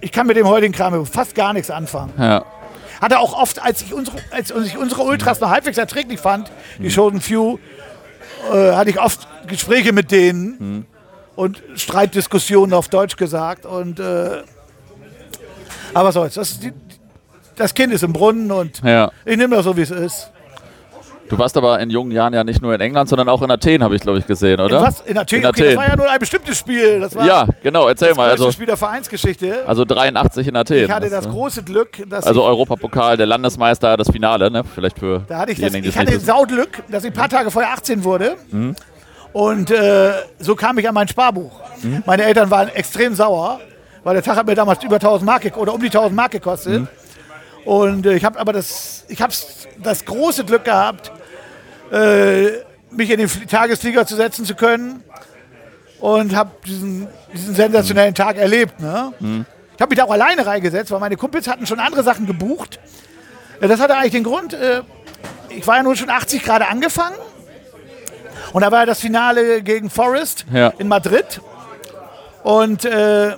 Speaker 2: ich kann mit dem heutigen Kram fast gar nichts anfangen.
Speaker 1: Ja.
Speaker 2: Hatte auch oft, als ich unsere, als ich unsere Ultras noch halbwegs erträglich fand, die Chosen Few, äh, hatte ich oft Gespräche mit denen. und Streitdiskussionen auf Deutsch gesagt. Und, äh, aber was soll's, das, die, das Kind ist im Brunnen und
Speaker 1: Ja.
Speaker 2: ich nehme das so, wie es ist.
Speaker 1: Du warst aber in jungen Jahren ja nicht nur in England, sondern auch in Athen, habe ich, glaube ich, gesehen, oder?
Speaker 2: Was? In Athen?
Speaker 1: In
Speaker 2: Okay, das
Speaker 1: Athen.
Speaker 2: war ja nur ein bestimmtes Spiel. Das war
Speaker 1: ja, genau, erzähl
Speaker 2: das
Speaker 1: mal.
Speaker 2: größte
Speaker 1: Also,
Speaker 2: Spiel der Vereinsgeschichte.
Speaker 1: also 83 in Athen.
Speaker 2: ich hatte das
Speaker 1: äh,
Speaker 2: große Glück, dass
Speaker 1: Also Europapokal, der Landesmeister, das Finale, ne? Vielleicht für
Speaker 2: da hatte ich, das, ich hatte
Speaker 1: wissen.
Speaker 2: Sauglück, dass ich ein paar Tage vorher 18 wurde.
Speaker 1: Mhm.
Speaker 2: Und äh, so kam ich an mein Sparbuch.
Speaker 1: Mhm.
Speaker 2: Meine Eltern waren extrem sauer, weil der Tag hat mir damals über 1000 Mark oder um die 1000 Mark gekostet.
Speaker 1: Mhm.
Speaker 2: Und äh, ich habe aber das, ich habe das große Glück gehabt, äh, mich in den Fl- Tagesflieger zu setzen zu können und habe diesen, diesen sensationellen Tag erlebt. Ne? Ich habe mich da auch alleine reingesetzt, weil meine Kumpels hatten schon andere Sachen gebucht. Ja, das hatte eigentlich den Grund, äh, ich war ja nun schon 80 Grad angefangen und da war ja das Finale gegen Forest
Speaker 1: Ja.
Speaker 2: in Madrid. Und äh,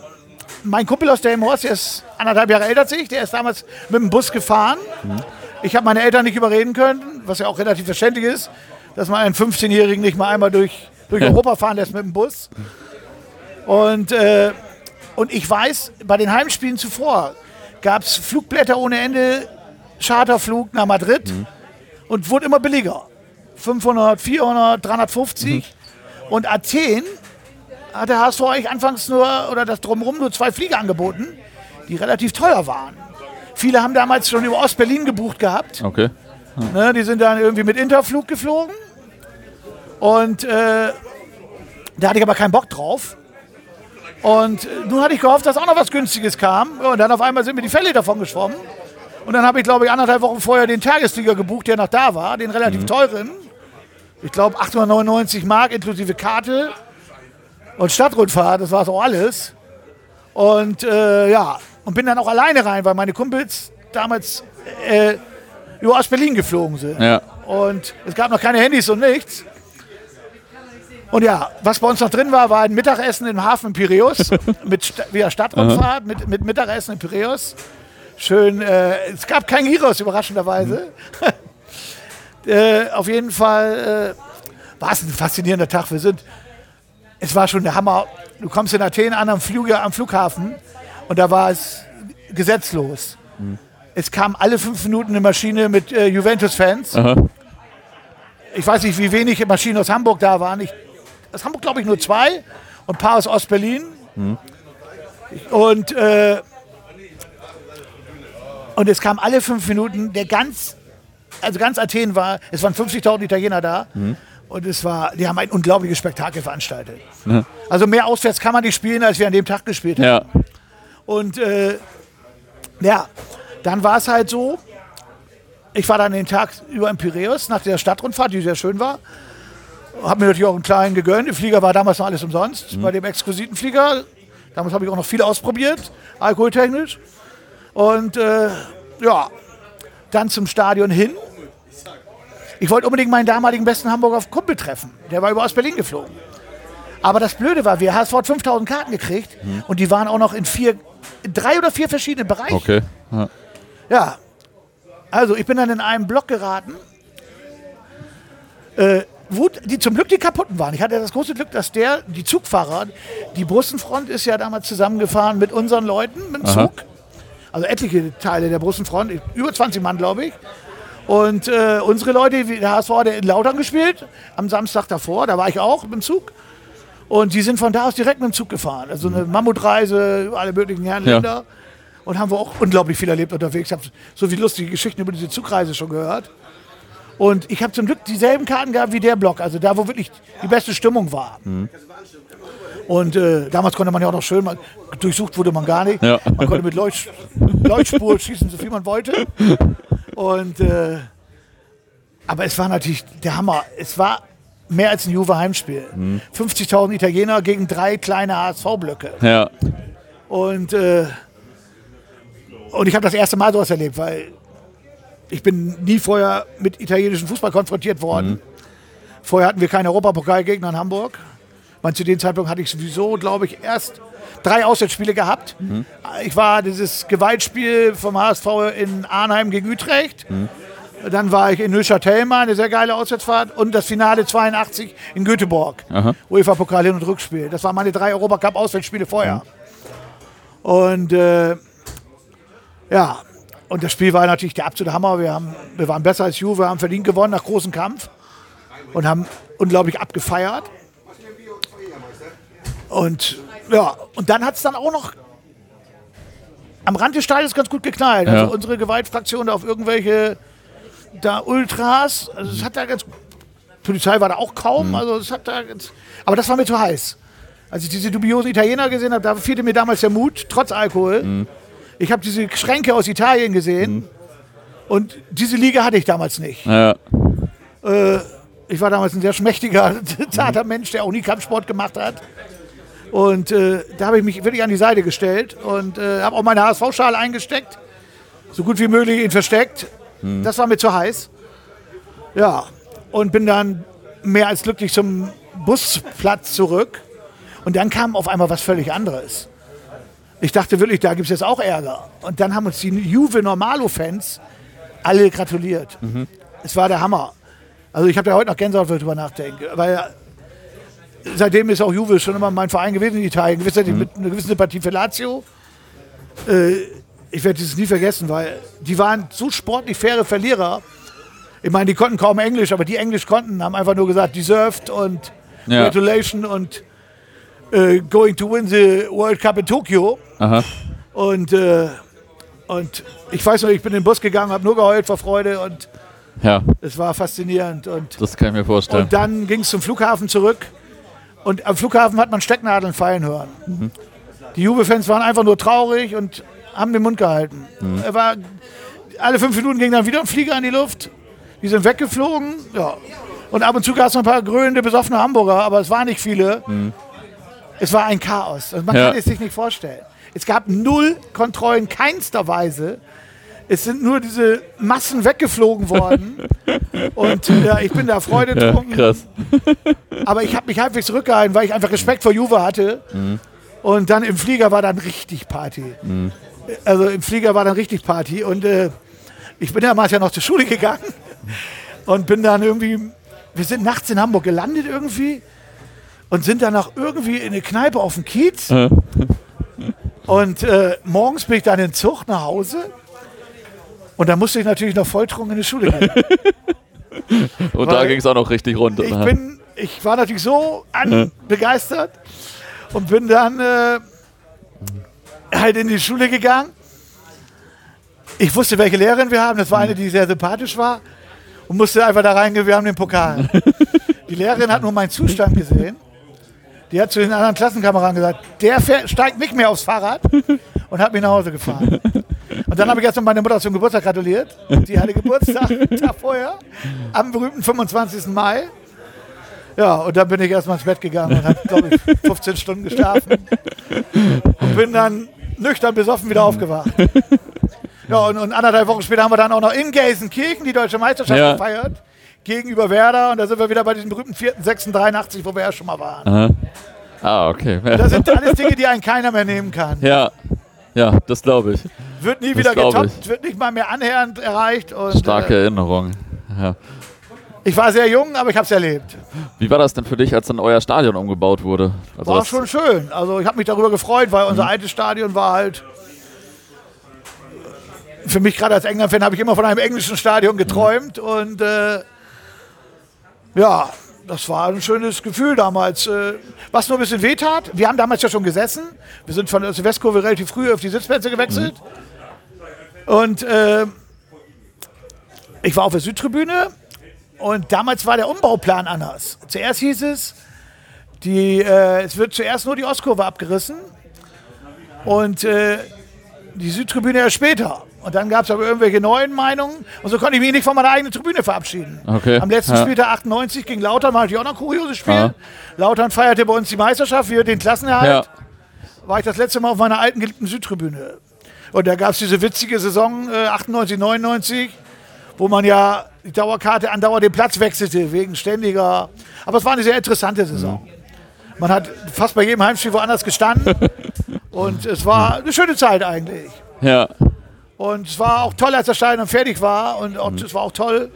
Speaker 2: mein Kumpel aus Delmenhorst, der ist anderthalb Jahre älter als ich, der ist damals mit dem Bus gefahren. Ich habe meine Eltern nicht überreden können, was ja auch relativ verständlich ist, dass man einen 15-Jährigen nicht mal einmal durch, durch Europa fahren lässt mit dem Bus. Und, äh, und ich weiß, bei den Heimspielen zuvor gab es Flugblätter ohne Ende, Charterflug nach Madrid und wurde immer billiger. 500, 400, 350. Und Athen hat der HSV eigentlich anfangs nur, oder das Drumherum nur zwei Flieger angeboten, die relativ teuer waren. Viele haben damals schon über Ostberlin gebucht gehabt.
Speaker 1: Okay.
Speaker 2: Ne, die sind dann irgendwie mit Interflug geflogen. Und äh, da hatte ich aber keinen Bock drauf. Und äh, nun hatte ich gehofft, dass auch noch was Günstiges kam. Und dann auf einmal sind mir die Fälle davon geschwommen. Und dann habe ich, glaube ich, anderthalb Wochen vorher den Tagesflieger gebucht, der noch da war, den relativ teuren. Ich glaube 899 Mark inklusive Karte und Stadtrundfahrt, das war es auch alles. Und äh, ja, und bin dann auch alleine rein, weil meine Kumpels damals äh, über Ostberlin geflogen sind.
Speaker 1: Ja.
Speaker 2: Und es gab noch keine Handys und nichts. Und ja, was bei uns noch drin war, war ein Mittagessen im Hafen in Piräus. mit Sta wieder Stadtrundfahrt, mit, mit Mittagessen in Piräus. Schön, äh, es gab kein Gyros, überraschenderweise. äh, auf jeden Fall äh, war es ein faszinierender Tag. Wir sind, es war schon der Hammer. Du kommst in Athen an am, Flüge, am Flughafen und da war es gesetzlos. Es kam alle fünf Minuten eine Maschine mit äh, Juventus-Fans. Ich weiß nicht, wie wenig Maschinen aus Hamburg da waren. Ich, aus Hamburg glaube ich nur zwei und ein paar aus Ostberlin. Und, äh, und es kam alle fünf Minuten, der ganz, also ganz Athen war, es waren 50.000 Italiener da. Und es war, die haben ein unglaubliches Spektakel veranstaltet. Also mehr auswärts kann man nicht spielen, als wir an dem Tag gespielt haben.
Speaker 1: Ja.
Speaker 2: Und äh, ja, dann war es halt so, ich war dann den Tag über in Piräus nach der Stadtrundfahrt, die sehr schön war. Habe mir natürlich auch einen kleinen gegönnt. Der Flieger war damals noch alles umsonst bei dem exquisiten Flieger. Damals habe ich auch noch viel ausprobiert, alkoholtechnisch. Und äh, ja, dann zum Stadion hin. Ich wollte unbedingt meinen damaligen besten Hamburger Kumpel treffen. Der war über Ostberlin geflogen. Aber das Blöde war, wir HSV hat 5000 Karten gekriegt und die waren auch noch in vier, in drei oder vier verschiedenen Bereichen.
Speaker 1: Okay. Ja.
Speaker 2: Ja, also ich bin dann in einen Block geraten, äh, wo die zum Glück die kaputten waren. Ich hatte das große Glück, dass der, die Zugfahrer, die Brussenfront ist ja damals zusammengefahren mit unseren Leuten, mit dem
Speaker 1: Aha.
Speaker 2: Zug. Also etliche Teile der Brussenfront, über 20 Mann, glaube ich. Und äh, unsere Leute, der HSV hat in Lautern gespielt, am Samstag davor, da war ich auch mit dem Zug. Und die sind von da aus direkt mit dem Zug gefahren. Also eine Mammutreise über alle möglichen Herren
Speaker 1: Ja.
Speaker 2: Länder. Und haben wir auch unglaublich viel erlebt unterwegs. Ich habe so viele lustige Geschichten über diese Zugreise schon gehört. Und ich habe zum Glück dieselben Karten gehabt wie der Block, also da, wo wirklich die beste Stimmung war. Und äh, damals konnte man ja auch noch schön, mal, durchsucht wurde man gar nicht.
Speaker 1: Ja.
Speaker 2: Man konnte mit Leucht, Leuchtspur schießen, so viel man wollte. Und, äh, aber es war natürlich der Hammer. Es war mehr als ein Juve-Heimspiel. 50.000 Italiener gegen drei kleine HSV-Blöcke.
Speaker 1: Ja.
Speaker 2: Und, äh, und ich habe das erste Mal sowas erlebt, weil ich bin nie vorher mit italienischem Fußball konfrontiert worden. Vorher hatten wir keine Europapokalgegner in Hamburg. Weil zu dem Zeitpunkt hatte ich sowieso, glaube ich, erst drei Auswärtsspiele gehabt. Ich war dieses Gewaltspiel vom HSV in Arnheim gegen Utrecht. Dann war ich in Neuchâtel eine sehr geile Auswärtsfahrt. Und das Finale 82 in Göteborg. UEFA-Pokal Hin- und Rückspiel. Das waren meine drei Europacup-Auswärtsspiele vorher. Und äh, ja, und das Spiel war natürlich der absolute Hammer. Wir, haben, wir waren besser als Juve, haben verdient gewonnen nach großem Kampf und haben unglaublich abgefeiert. Und ja, und dann hat es dann auch noch am Rand des Stadions ganz gut geknallt.
Speaker 1: Ja.
Speaker 2: Also unsere Gewaltfraktion da auf irgendwelche da Ultras, also es hat da ganz Polizei war da auch kaum, also es hat da ganz, aber das war mir zu heiß. Als ich diese dubiosen Italiener gesehen habe, da fehlte mir damals der Mut, trotz Alkohol. Ich habe diese Schränke aus Italien gesehen und diese Liga hatte ich damals nicht.
Speaker 1: Ja.
Speaker 2: Ich war damals ein sehr schmächtiger, zarter Mensch, der auch nie Kampfsport gemacht hat. Und äh, da habe ich mich wirklich an die Seite gestellt und äh, habe auch meine HSV-Schale eingesteckt. So gut wie möglich ihn versteckt. Das war mir zu heiß. Ja, und bin dann mehr als glücklich zum Busplatz zurück. Und dann kam auf einmal was völlig anderes. Ich dachte wirklich, da gibt es jetzt auch Ärger. Und dann haben uns die Juve Normalo-Fans alle gratuliert. Es war der Hammer. Also ich habe ja heute noch Gänsehaut, wenn ich drüber nachdenke. Weil seitdem ist auch Juve schon immer mein Verein gewesen in Italien. Gewiss, mit einer gewissen Sympathie für Lazio. Äh, ich werde dieses nie vergessen, weil die waren so sportlich faire Verlierer. Ich meine, die konnten kaum Englisch, aber die Englisch konnten, haben einfach nur gesagt, deserved und
Speaker 1: Ja.
Speaker 2: gratulation und äh, going to win the World Cup in Tokio.
Speaker 1: Aha.
Speaker 2: Und, äh, und ich weiß noch, ich bin in den Bus gegangen, habe nur geheult vor Freude und
Speaker 1: Ja,
Speaker 2: es war faszinierend. Und,
Speaker 1: das kann ich mir vorstellen.
Speaker 2: und dann ging es zum Flughafen zurück. Und am Flughafen hat man Stecknadeln fallen hören. Die Juve-Fans waren einfach nur traurig und haben den Mund gehalten. Er war, alle fünf Minuten ging dann wieder ein Flieger in die Luft. Die sind weggeflogen. Ja. Und ab und zu gab es noch ein paar grölende, besoffene Hamburger, aber es waren nicht viele. Es war ein Chaos. Also man
Speaker 1: Ja.
Speaker 2: kann es sich nicht vorstellen. Es gab null Kontrollen, keinster Weise. Es sind nur diese Massen weggeflogen worden. Und ja, ich bin da Freude
Speaker 1: ja, krass.
Speaker 2: Aber ich habe mich halbwegs zurückgehalten, weil ich einfach Respekt vor Juve hatte. Und dann im Flieger war dann richtig Party. Also im Flieger war dann richtig Party. Und äh, ich bin damals ja noch zur Schule gegangen und bin dann irgendwie, wir sind nachts in Hamburg gelandet irgendwie und sind dann noch irgendwie in eine Kneipe auf dem Kiez.
Speaker 1: Ja.
Speaker 2: Und äh, morgens bin ich dann in Zug nach Hause. Und dann musste ich natürlich noch volltrunken in die Schule gehen.
Speaker 1: Und da ging es auch noch richtig runter.
Speaker 2: Ich, bin, ich war natürlich so begeistert und bin dann äh, halt in die Schule gegangen. Ich wusste, welche Lehrerin wir haben. Das war eine, die sehr sympathisch war. Und musste einfach da reingehen, wir haben den Pokal. Die Lehrerin hat nur meinen Zustand gesehen. Die hat zu den anderen Klassenkameraden gesagt, der steigt nicht mehr aufs Fahrrad und hat mich nach Hause gefahren. Und dann habe ich erstmal meine Mutter zum Geburtstag gratuliert. Die hatte Geburtstag Tag vorher, am berühmten 25. Mai. Ja, und dann bin ich erstmal ins Bett gegangen und habe, glaube ich, 15 Stunden geschlafen. Und bin dann nüchtern besoffen wieder aufgewacht. Ja, und, und anderthalb Wochen später haben wir dann auch noch in Gelsenkirchen die deutsche Meisterschaft
Speaker 1: Ja.
Speaker 2: gefeiert. Gegenüber Werder. Und da sind wir wieder bei diesem berühmten 4.683, wo wir ja schon mal waren.
Speaker 1: Aha. Ah, okay.
Speaker 2: Das sind alles Dinge, die einen keiner mehr nehmen kann.
Speaker 1: Ja, ja, das glaube ich.
Speaker 2: Wird nie
Speaker 1: Das
Speaker 2: wieder getoppt, wird nicht mal mehr annähernd erreicht. Und,
Speaker 1: Starke
Speaker 2: Äh,
Speaker 1: Erinnerung. Ja.
Speaker 2: ich war sehr jung, aber ich habe es erlebt.
Speaker 1: Wie war das denn für dich, als dann euer Stadion umgebaut wurde? Also
Speaker 2: War schon schön. Also ich habe mich darüber gefreut, weil
Speaker 1: Mhm.
Speaker 2: unser altes Stadion war halt. Für mich gerade als England-Fan habe ich immer von einem englischen Stadion geträumt und äh, ja, das war ein schönes Gefühl damals. Äh, was nur ein bisschen wehtat, wir haben damals ja schon gesessen. Wir sind von der Südwestkurve relativ früh auf die Sitzplätze gewechselt. Und äh, ich war auf der Südtribüne und damals war der Umbauplan anders. Zuerst hieß es, die, äh, es wird zuerst nur die Ostkurve abgerissen und äh, die Südtribüne erst später. Und dann gab es aber irgendwelche neuen Meinungen und so konnte ich mich nicht von meiner eigenen Tribüne verabschieden.
Speaker 1: Okay.
Speaker 2: Am letzten
Speaker 1: Ja.
Speaker 2: Spieltag 98 gegen Lautern war natürlich auch noch ein kurioses Spiel.
Speaker 1: Ja.
Speaker 2: Lautern feierte bei uns die Meisterschaft, wir den Klassenerhalt.
Speaker 1: Ja,
Speaker 2: War ich das letzte Mal auf meiner alten geliebten Südtribüne. Und da gab es diese witzige Saison äh, 98, 99, wo man ja die Dauerkarte andauernd den Platz wechselte, wegen ständiger. Aber es war eine sehr interessante Saison. Man hat fast bei jedem Heimspiel woanders gestanden. und es war eine schöne Zeit eigentlich.
Speaker 1: ja.
Speaker 2: Und es war auch toll, als das Stadion fertig war. Und auch, es war auch toll,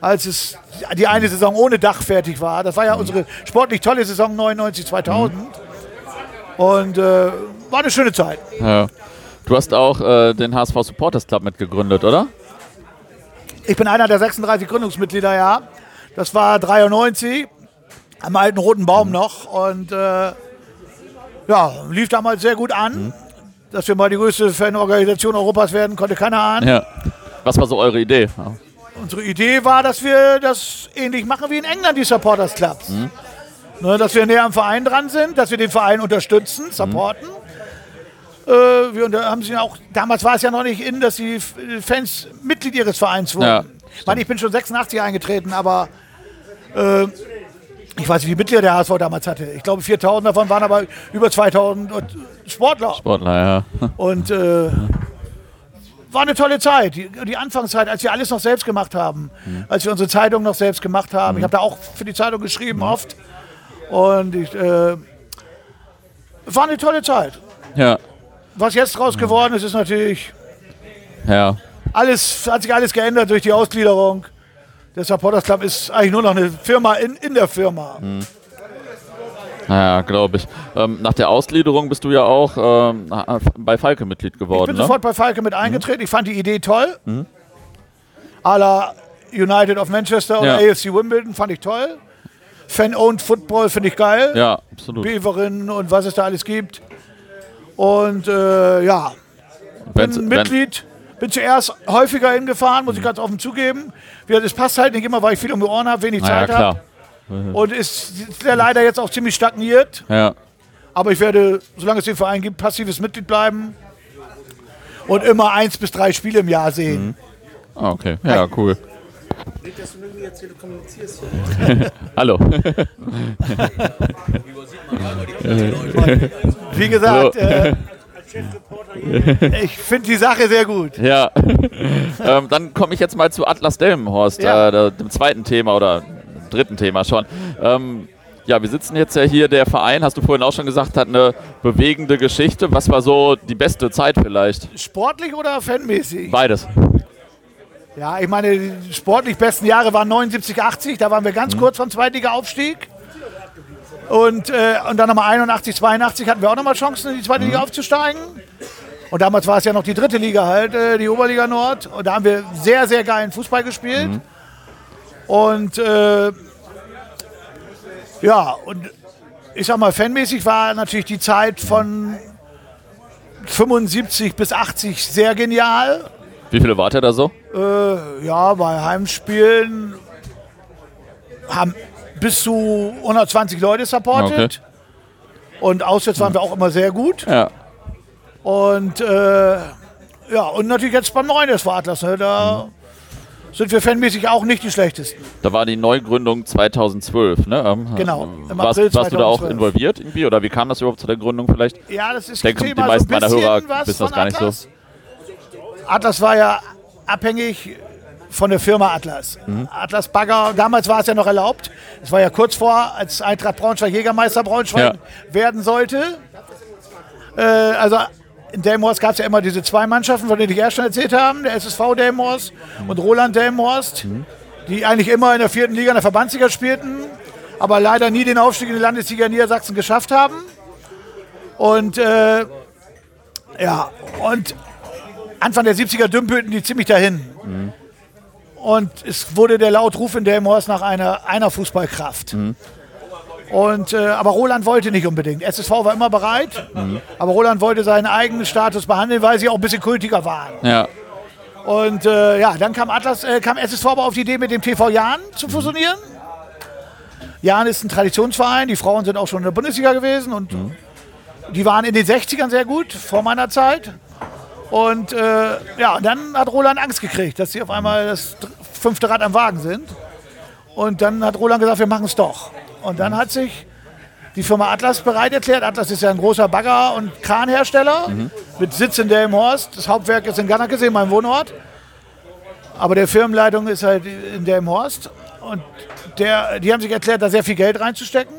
Speaker 2: als es die eine Saison ohne Dach fertig war. Das war ja unsere sportlich tolle Saison 99, 2000. Und äh, war eine schöne Zeit.
Speaker 1: Ja. Du hast auch äh, den HSV Supporters Club mitgegründet, oder?
Speaker 2: Ich bin einer der 36 Gründungsmitglieder, ja. Das war 93, am alten Roten Baum noch. Und äh, ja, lief damals sehr gut an. Dass wir mal die größte Fanorganisation Europas werden, konnte keiner ahnen.
Speaker 1: Ja. Was war so eure Idee? Ja.
Speaker 2: Unsere Idee war, dass wir das ähnlich machen wie in England, die Supporters Clubs. Ne, dass wir näher am Verein dran sind, dass wir den Verein unterstützen, supporten. Äh, wir haben sie auch, damals war es ja noch nicht in, dass die Fans Mitglied ihres Vereins wurden.
Speaker 1: Ja,
Speaker 2: ich meine, ich bin schon 86 eingetreten, aber äh, ich weiß nicht, wie Mitglieder der HSV damals hatte. Ich glaube, 4000 davon waren aber über 2000 und Sportler.
Speaker 1: Sportler, ja.
Speaker 2: Und äh, war eine tolle Zeit. Die, die Anfangszeit, als wir alles noch selbst gemacht haben. Als wir unsere Zeitung noch selbst gemacht haben. Ich habe da auch für die Zeitung geschrieben, oft. Und ich, äh, war eine tolle Zeit.
Speaker 1: Ja.
Speaker 2: Was jetzt draus geworden ist, ist natürlich
Speaker 1: Ja.
Speaker 2: alles, hat sich alles geändert durch die Ausgliederung. Der Supporters Club ist eigentlich nur noch eine Firma in, in der Firma.
Speaker 1: Ja, glaube ich. Ähm, nach der Ausgliederung bist du ja auch ähm, bei Falke Mitglied
Speaker 2: Ich
Speaker 1: geworden,
Speaker 2: bin
Speaker 1: ne?
Speaker 2: sofort bei Falke mit eingetreten. Ich fand die Idee toll. A la United of Manchester oder
Speaker 1: Ja.
Speaker 2: AFC Wimbledon fand ich toll. Fan-owned Football finde ich geil.
Speaker 1: Ja, absolut.
Speaker 2: Beveren und was es da alles gibt. Und äh, ja,
Speaker 1: Wenn's-
Speaker 2: bin
Speaker 1: wenn-
Speaker 2: Mitglied. Bin zuerst häufiger hingefahren, muss ich ganz offen zugeben. Es passt halt nicht immer, weil ich viel um die Ohren habe, wenig
Speaker 1: Na ja,
Speaker 2: Zeit habe. Und ist, leider jetzt auch ziemlich stagniert.
Speaker 1: Ja.
Speaker 2: Aber ich werde, solange es den Verein gibt, passives Mitglied bleiben. Und immer eins bis drei Spiele im Jahr sehen.
Speaker 1: Ah, okay. Ja, cool.
Speaker 3: Nicht, dass du mit mir jetzt hier kommunizierst.
Speaker 1: Hallo.
Speaker 2: Wie gesagt,
Speaker 1: So.
Speaker 2: äh, ich finde die Sache sehr gut.
Speaker 1: Ja. ähm, dann komme ich jetzt mal zu Atlas Delmenhorst,
Speaker 2: Ja.
Speaker 1: äh, dem zweiten Thema oder dritten Thema schon. Ähm, ja, wir sitzen jetzt ja hier, der Verein, hast du vorhin auch schon gesagt, hat eine bewegende Geschichte. Was war so die beste Zeit vielleicht?
Speaker 2: Sportlich oder fanmäßig?
Speaker 1: Beides.
Speaker 2: Ja, ich meine, die sportlich besten Jahre waren 79, 80. Da waren wir ganz kurz vom Zweitliga-Aufstieg. Und, äh, und dann nochmal 81, 82 hatten wir auch nochmal Chancen, in die zweite Liga aufzusteigen. Und damals war es ja noch die dritte Liga halt, äh, die Oberliga Nord. Und da haben wir sehr, sehr geilen Fußball gespielt. Und äh, ja, und ich sag mal, fanmäßig war natürlich die Zeit von 75 bis 80 sehr genial.
Speaker 1: Wie viele wart ihr da so?
Speaker 2: Äh, ja, bei Heimspielen haben bis zu 120 Leute supportet. Und auswärts waren wir auch immer sehr gut.
Speaker 1: Ja.
Speaker 2: Und äh, ja, und natürlich jetzt beim neuen SV Atlas. Ne, da sind wir fanmäßig auch nicht die schlechtesten.
Speaker 1: Da war die Neugründung 2012, ne? Ähm,
Speaker 2: Genau, im
Speaker 1: Warst,
Speaker 2: April
Speaker 1: warst du da auch
Speaker 2: 2012.
Speaker 1: involviert irgendwie? Oder wie kam das überhaupt zu der Gründung vielleicht?
Speaker 2: Ja, das ist
Speaker 1: denke,
Speaker 2: ein
Speaker 1: die
Speaker 2: Thema,
Speaker 1: meisten
Speaker 2: so ein
Speaker 1: meiner Hörer wissen das gar nicht so.
Speaker 2: Atlas. Atlas war ja abhängig von der Firma Atlas.
Speaker 1: Mhm.
Speaker 2: Atlas Bagger, damals war es ja noch erlaubt. Es war ja kurz vor, als Eintracht Braunschweig Jägermeister Braunschweig werden sollte. Äh, also in Delmhorst gab es ja immer diese zwei Mannschaften, von denen ich erst schon erzählt habe, der SSV Delmhorst und Roland Delmhorst, die eigentlich immer in der vierten Liga in der Verbandsliga spielten, aber leider nie den Aufstieg in die Landesliga Niedersachsen geschafft haben. Und äh, ja, und Anfang der 70er dümpelten die ziemlich dahin. Und es wurde der Lautruf in Delmhorst nach einer, einer Fußballkraft. Und, äh, aber Roland wollte nicht unbedingt. SSV war immer bereit, aber Roland wollte seinen eigenen Status behandeln, weil sie auch ein bisschen kultiger waren.
Speaker 1: Ja.
Speaker 2: Und äh, ja, dann kam, Atlas, äh, kam SSV aber auf die Idee, mit dem TV Jahn zu fusionieren. Jahn ist ein Traditionsverein, die Frauen sind auch schon in der Bundesliga gewesen und die waren in den 60ern sehr gut, vor meiner Zeit. Und äh, ja, dann hat Roland Angst gekriegt, dass sie auf einmal das fünfte Rad am Wagen sind. Und dann hat Roland gesagt, wir machen es doch. Und dann hat sich die Firma Atlas bereit erklärt. Atlas ist ja ein großer Bagger- und Kranhersteller mit Sitz in Delmhorst. Das Hauptwerk ist in Gannakesee, mein Wohnort. Aber der Firmenleitung ist halt in Delmhorst. Und der, die haben sich erklärt, da sehr viel Geld reinzustecken.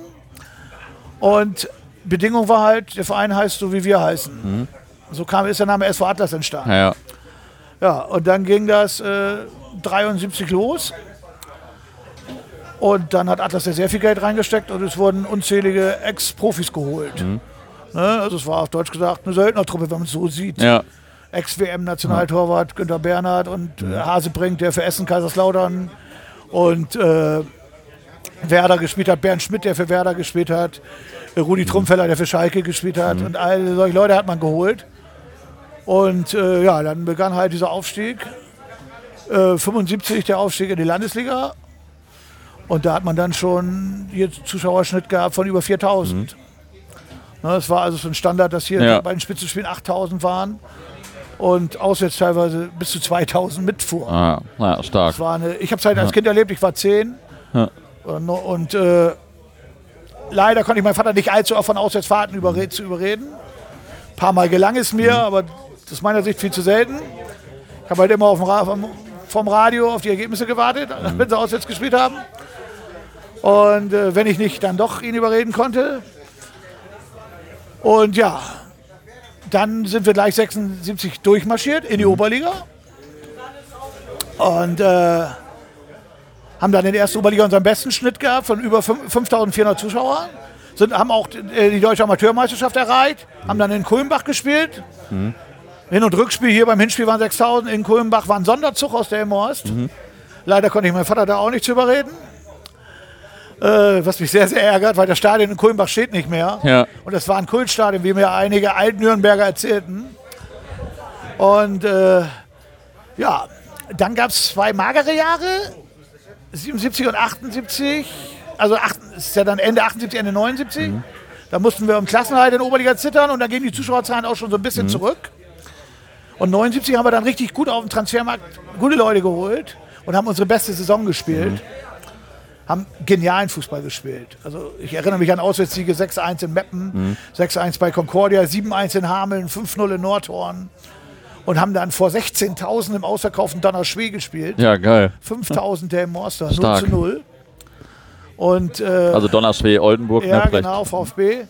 Speaker 2: Und Bedingung war halt, der Verein heißt so, wie wir heißen. So kam, ist der Name SV Atlas entstanden.
Speaker 1: Ja.
Speaker 2: Ja, und dann ging das äh, 73 los. Und dann hat Atlas ja sehr viel Geld reingesteckt und es wurden unzählige Ex-Profis geholt. Ne? Also es war auf Deutsch gesagt eine Söldnertruppe, wenn man es so sieht.
Speaker 1: Ja.
Speaker 2: Ex-WM-Nationaltorwart Günter Bernhard und äh, Hasebrink, der für Essen Kaiserslautern und äh, Werder gespielt hat, Bernd Schmidt, der für Werder gespielt hat, äh, Rudi Trumpfeller, der für Schalke gespielt hat und all solche Leute hat man geholt. Und äh, ja, dann begann halt dieser Aufstieg. Äh, 75 der Aufstieg in die Landesliga. Und da hat man dann schon hier Zuschauerschnitt gehabt von über 4000. Ne, Das war also so ein Standard, dass hier
Speaker 1: Ja.
Speaker 2: bei den Spitzenspielen 8000 waren und auswärts teilweise bis zu 2000 mitfuhren.
Speaker 1: Ah, ja, stark.
Speaker 2: Das war eine, ich habe es halt als Kind erlebt, ich war 10
Speaker 1: Ja.
Speaker 2: und, und äh, leider konnte ich meinen Vater nicht allzu oft von Auswärtsfahrten überred, zu überreden. Ein paar Mal gelang es mir, aber das ist meiner Sicht viel zu selten. Ich habe halt immer auf dem vom, Radio auf die Ergebnisse gewartet, wenn sie auswärts gespielt haben. Und äh, wenn ich nicht dann doch ihn überreden konnte. Und ja, dann sind wir gleich 76 durchmarschiert in die Oberliga. Und äh, haben dann in der ersten Oberliga unseren besten Schnitt gehabt von über fünf- 5400 Zuschauern. Sind, haben auch äh, die deutsche Amateurmeisterschaft erreicht, haben dann in Kulmbach gespielt. Hin- und Rückspiel hier beim Hinspiel waren 6000, in Kulmbach war ein Sonderzug aus der Elmhorst. Leider konnte ich meinen Vater da auch nicht zu überreden. Äh, was mich sehr, sehr ärgert, weil das Stadion in Kulmbach steht nicht mehr.
Speaker 1: Ja.
Speaker 2: Und das war ein Kultstadion, wie mir einige Alt-Nürnberger erzählten. Und äh, ja, dann gab es zwei magere Jahre, 77 und 78. Also acht, ist ja dann Ende 78, Ende 79. Da mussten wir um Klassenhalt in Oberliga zittern und dann gehen die Zuschauerzahlen auch schon so ein bisschen zurück. Und 79 haben wir dann richtig gut auf dem Transfermarkt gute Leute geholt und haben unsere beste Saison gespielt. Haben genialen Fußball gespielt. Also ich erinnere mich an Auswärtssiege 6-1 in Meppen, 6-1 bei Concordia, 7-1 in Hameln, 5-0 in Nordhorn. Und haben dann vor 16.000 im ausverkauften Donnerschwee gespielt.
Speaker 1: Ja, geil.
Speaker 2: 5.000 der im Morster, 0
Speaker 1: Stark.
Speaker 2: zu 0. Und äh,
Speaker 1: Also Donnerschwee, Oldenburg,
Speaker 2: ja,
Speaker 1: ne,
Speaker 2: genau, VfB.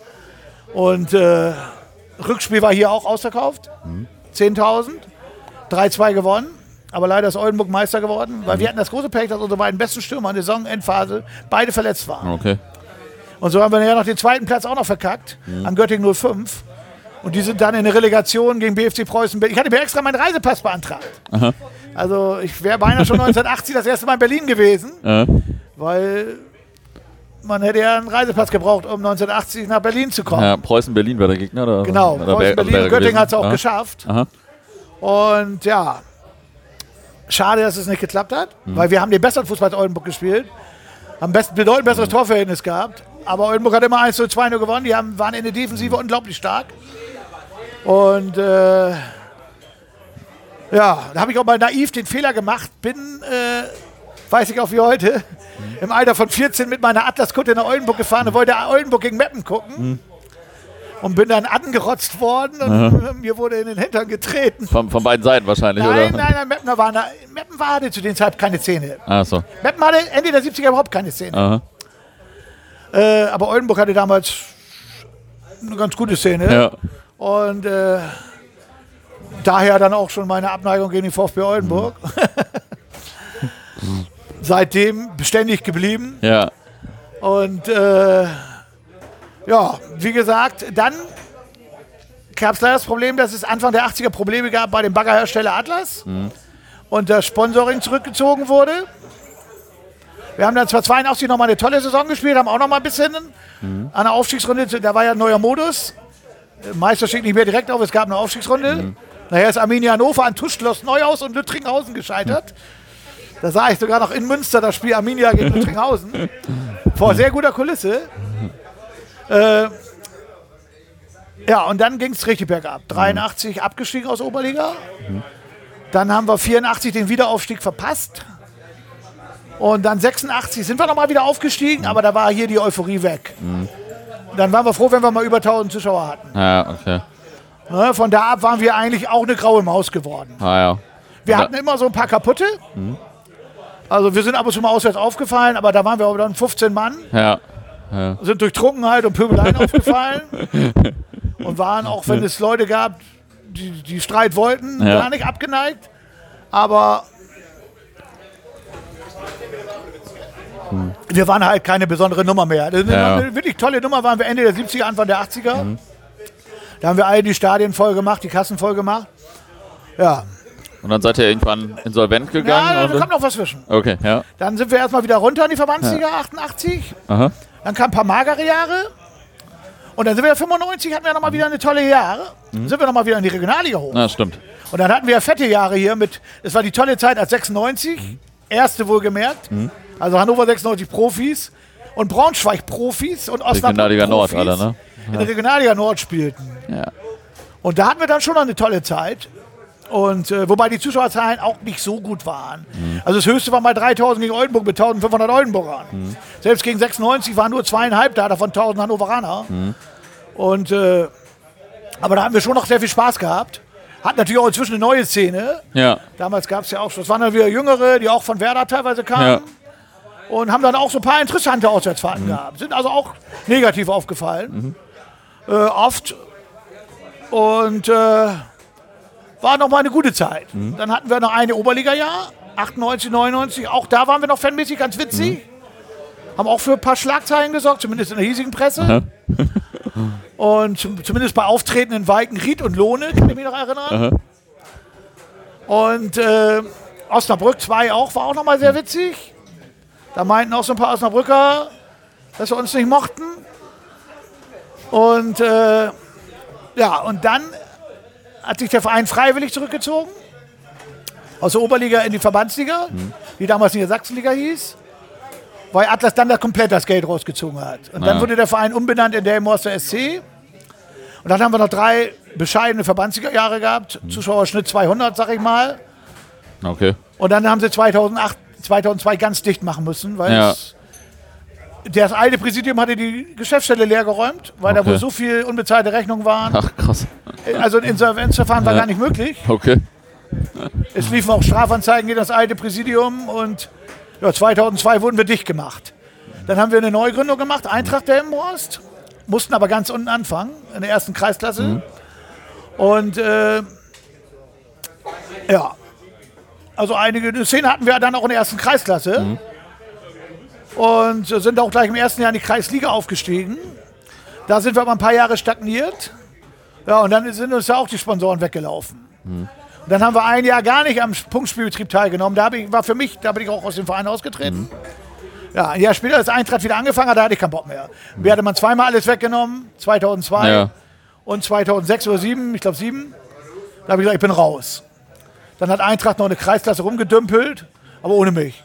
Speaker 2: Und äh, Rückspiel war hier auch ausverkauft. 10.000. 3-2 gewonnen. Aber leider ist Oldenburg Meister geworden, weil wir hatten das große Pech, dass unsere beiden besten Stürmer in der Saisonendphase beide verletzt waren.
Speaker 1: Okay.
Speaker 2: Und so haben wir ja noch den zweiten Platz auch noch verkackt, an Göttingen 05. Und die sind dann in der Relegation gegen BFC Preußen. Ich hatte mir extra meinen Reisepass beantragt. Also ich wäre beinahe schon 1980 das erste Mal in Berlin gewesen,
Speaker 1: Äh,
Speaker 2: weil man hätte ja einen Reisepass gebraucht, um 1980 nach Berlin zu kommen.
Speaker 1: ja, Preußen-Berlin war der Gegner? Oder?
Speaker 2: Genau,
Speaker 1: oder
Speaker 2: Preußen,
Speaker 1: wär-
Speaker 2: Berlin
Speaker 1: wäre
Speaker 2: und Göttingen hat es auch
Speaker 1: Aha.
Speaker 2: geschafft.
Speaker 1: Aha.
Speaker 2: Und ja, schade, dass es nicht geklappt hat, weil wir haben den besseren Fußball als Oldenburg gespielt, haben best, bedeutend besseres Torverhältnis gehabt. Aber Oldenburg hat immer 1 zu 2 nur gewonnen. Die haben, waren in der Defensive unglaublich stark. Und äh, ja, da habe ich auch mal naiv den Fehler gemacht, bin, äh, weiß ich auch wie heute, im Alter von 14 mit meiner Atlas-Kutte nach Oldenburg gefahren und wollte Oldenburg gegen Meppen gucken. Und bin dann angerotzt worden und mir wurde in den Hintern getreten.
Speaker 1: Von, von beiden Seiten wahrscheinlich,
Speaker 2: Nein,
Speaker 1: oder?
Speaker 2: nein, nein, Meppen, war, Meppen war hatte zu den Zeit keine Szene.
Speaker 1: Ach so.
Speaker 2: Meppen hatte Ende der 70er überhaupt keine Szene. Äh, aber Oldenburg hatte damals eine ganz gute Szene.
Speaker 1: Ja.
Speaker 2: Und äh, daher dann auch schon meine Abneigung gegen den VfB Oldenburg. Seitdem beständig geblieben.
Speaker 1: Ja.
Speaker 2: Und äh, ja, wie gesagt, dann gab es leider das Problem, dass es Anfang der 80er Probleme gab bei dem Baggerhersteller Atlas und das Sponsoring zurückgezogen wurde. Wir haben dann zwar 82 nochmal eine tolle Saison gespielt, haben auch noch mal ein bisschen an der Aufstiegsrunde, da war ja ein neuer Modus. Äh, Meister steht nicht mehr direkt auf, es gab eine Aufstiegsrunde. Nachher ist Arminia Hannover an Tuschloss Neuhaus und Lüttringhausen gescheitert. Da sah ich sogar noch in Münster das Spiel Arminia gegen Lüttringhausen. Vor sehr guter Kulisse. Äh, ja, und dann ging es richtig bergab. 83 abgestiegen aus Oberliga. Dann haben wir 84 den Wiederaufstieg verpasst. Und dann 86 sind wir nochmal wieder aufgestiegen, aber da war hier die Euphorie weg. Dann waren wir froh, wenn wir mal über 1000 Zuschauer hatten.
Speaker 1: Ja, okay.
Speaker 2: Ne, Von da ab waren wir eigentlich auch eine graue Maus geworden.
Speaker 1: Ah ja.
Speaker 2: Wir
Speaker 1: Ja.
Speaker 2: hatten immer so ein paar kaputte. Also wir sind ab und zu mal auswärts aufgefallen, aber da waren wir aber dann 15 Mann,
Speaker 1: Ja.
Speaker 2: sind durch Trunkenheit und Pöbeleien aufgefallen und waren auch, wenn es Leute gab, die, die Streit wollten,
Speaker 1: Ja.
Speaker 2: gar nicht abgeneigt. Aber wir waren halt keine besondere Nummer mehr. Das
Speaker 1: Ja.
Speaker 2: Eine wirklich tolle Nummer waren wir Ende der 70er, Anfang der 80er. Da haben wir alle die Stadien voll gemacht, die Kassen voll gemacht. Ja,
Speaker 1: Und dann seid ihr irgendwann insolvent gegangen?
Speaker 2: ja da kommt noch was zwischen.
Speaker 1: Okay, ja.
Speaker 2: Dann sind wir erstmal wieder runter in die Verbandsliga, 88.
Speaker 1: Aha.
Speaker 2: Dann kamen ein paar magere Jahre. Und dann sind wir 95, hatten wir nochmal wieder eine tolle Jahre. Dann sind wir nochmal wieder in die Regionalliga hoch.
Speaker 1: Na, stimmt.
Speaker 2: Und dann hatten wir fette Jahre hier mit, es war die tolle Zeit als 96, erste wohlgemerkt. Also Hannover 96 Profis und Braunschweig Profis und Osnabrück
Speaker 1: Regionalliga Nord
Speaker 2: Profis
Speaker 1: alle, ne?
Speaker 2: In der Regionalliga Nord spielten.
Speaker 1: Ja.
Speaker 2: Und da hatten wir dann schon noch eine tolle Zeit. Und äh, wobei die Zuschauerzahlen auch nicht so gut waren. Also das höchste war mal 3000 gegen Oldenburg mit 1500 Oldenburgern. Selbst gegen 96 waren nur zweieinhalb da, davon 1000 Hannoveraner. Und äh, aber da haben wir schon noch sehr viel Spaß gehabt. Hatten natürlich auch inzwischen eine neue Szene.
Speaker 1: Ja.
Speaker 2: Damals gab es ja auch schon, es waren dann wieder Jüngere, die auch von Werder teilweise kamen.
Speaker 1: Ja.
Speaker 2: Und haben dann auch so ein paar interessante Auswärtsfahrten gehabt. Sind also auch negativ aufgefallen. Äh, oft. Und äh, war nochmal eine gute Zeit. Dann hatten wir noch eine Oberliga-Jahr, 98, 99. Auch da waren wir noch fanmäßig ganz witzig. Haben auch für ein paar Schlagzeilen gesorgt, zumindest in der hiesigen Presse. Und zum, zumindest bei Auftreten in Walkenried und Lohne, kann ich mich noch erinnern. Und äh, Osnabrück 2 auch, war auch nochmal sehr witzig. Da meinten auch so ein paar Osnabrücker, dass sie uns nicht mochten. Und äh, ja, und dann hat sich der Verein freiwillig zurückgezogen. Aus der Oberliga in die Verbandsliga, die damals Niedersachsenliga hieß. Weil Atlas dann da komplett das Geld rausgezogen hat. Und dann
Speaker 1: Ja.
Speaker 2: wurde der Verein umbenannt in Delmhorster SC. Und dann haben wir noch drei bescheidene Verbandsliga-Jahre gehabt. Zuschauerschnitt 200, sag ich mal.
Speaker 1: Okay.
Speaker 2: Und dann haben sie 2008, 2002 ganz dicht machen müssen, weil
Speaker 1: Ja.
Speaker 2: es, das alte Präsidium hatte die Geschäftsstelle leer geräumt, weil da
Speaker 1: Okay.
Speaker 2: wohl so viel unbezahlte Rechnungen waren.
Speaker 1: Ach, krass.
Speaker 2: Also ein Insolvenzverfahren war
Speaker 1: Ja.
Speaker 2: gar nicht möglich.
Speaker 1: Okay.
Speaker 2: Es liefen auch Strafanzeigen gegen das alte Präsidium und ja, 2002 wurden wir dicht gemacht. Dann haben wir eine Neugründung gemacht, Eintracht Delmenhorst, mussten aber ganz unten anfangen, in der ersten Kreisklasse. Und äh, ja, also einige eine Szene hatten wir dann auch in der ersten Kreisklasse. Und sind auch gleich im ersten Jahr in die Kreisliga aufgestiegen. Da sind wir aber ein paar Jahre stagniert. Ja, und dann sind uns ja auch die Sponsoren weggelaufen. Und dann haben wir ein Jahr gar nicht am Punktspielbetrieb teilgenommen. Da ich, war für mich, da bin ich auch aus dem Verein ausgetreten. Ja, ein Jahr später, als Eintracht wieder angefangen hat, da hatte ich keinen Bock mehr. Mir hatte man zweimal alles weggenommen, 2002
Speaker 1: Ja.
Speaker 2: und 2006 oder 2007, ich glaube 2007. Da habe ich gesagt, ich bin raus. Dann hat Eintracht noch eine Kreisklasse rumgedümpelt, aber ohne mich.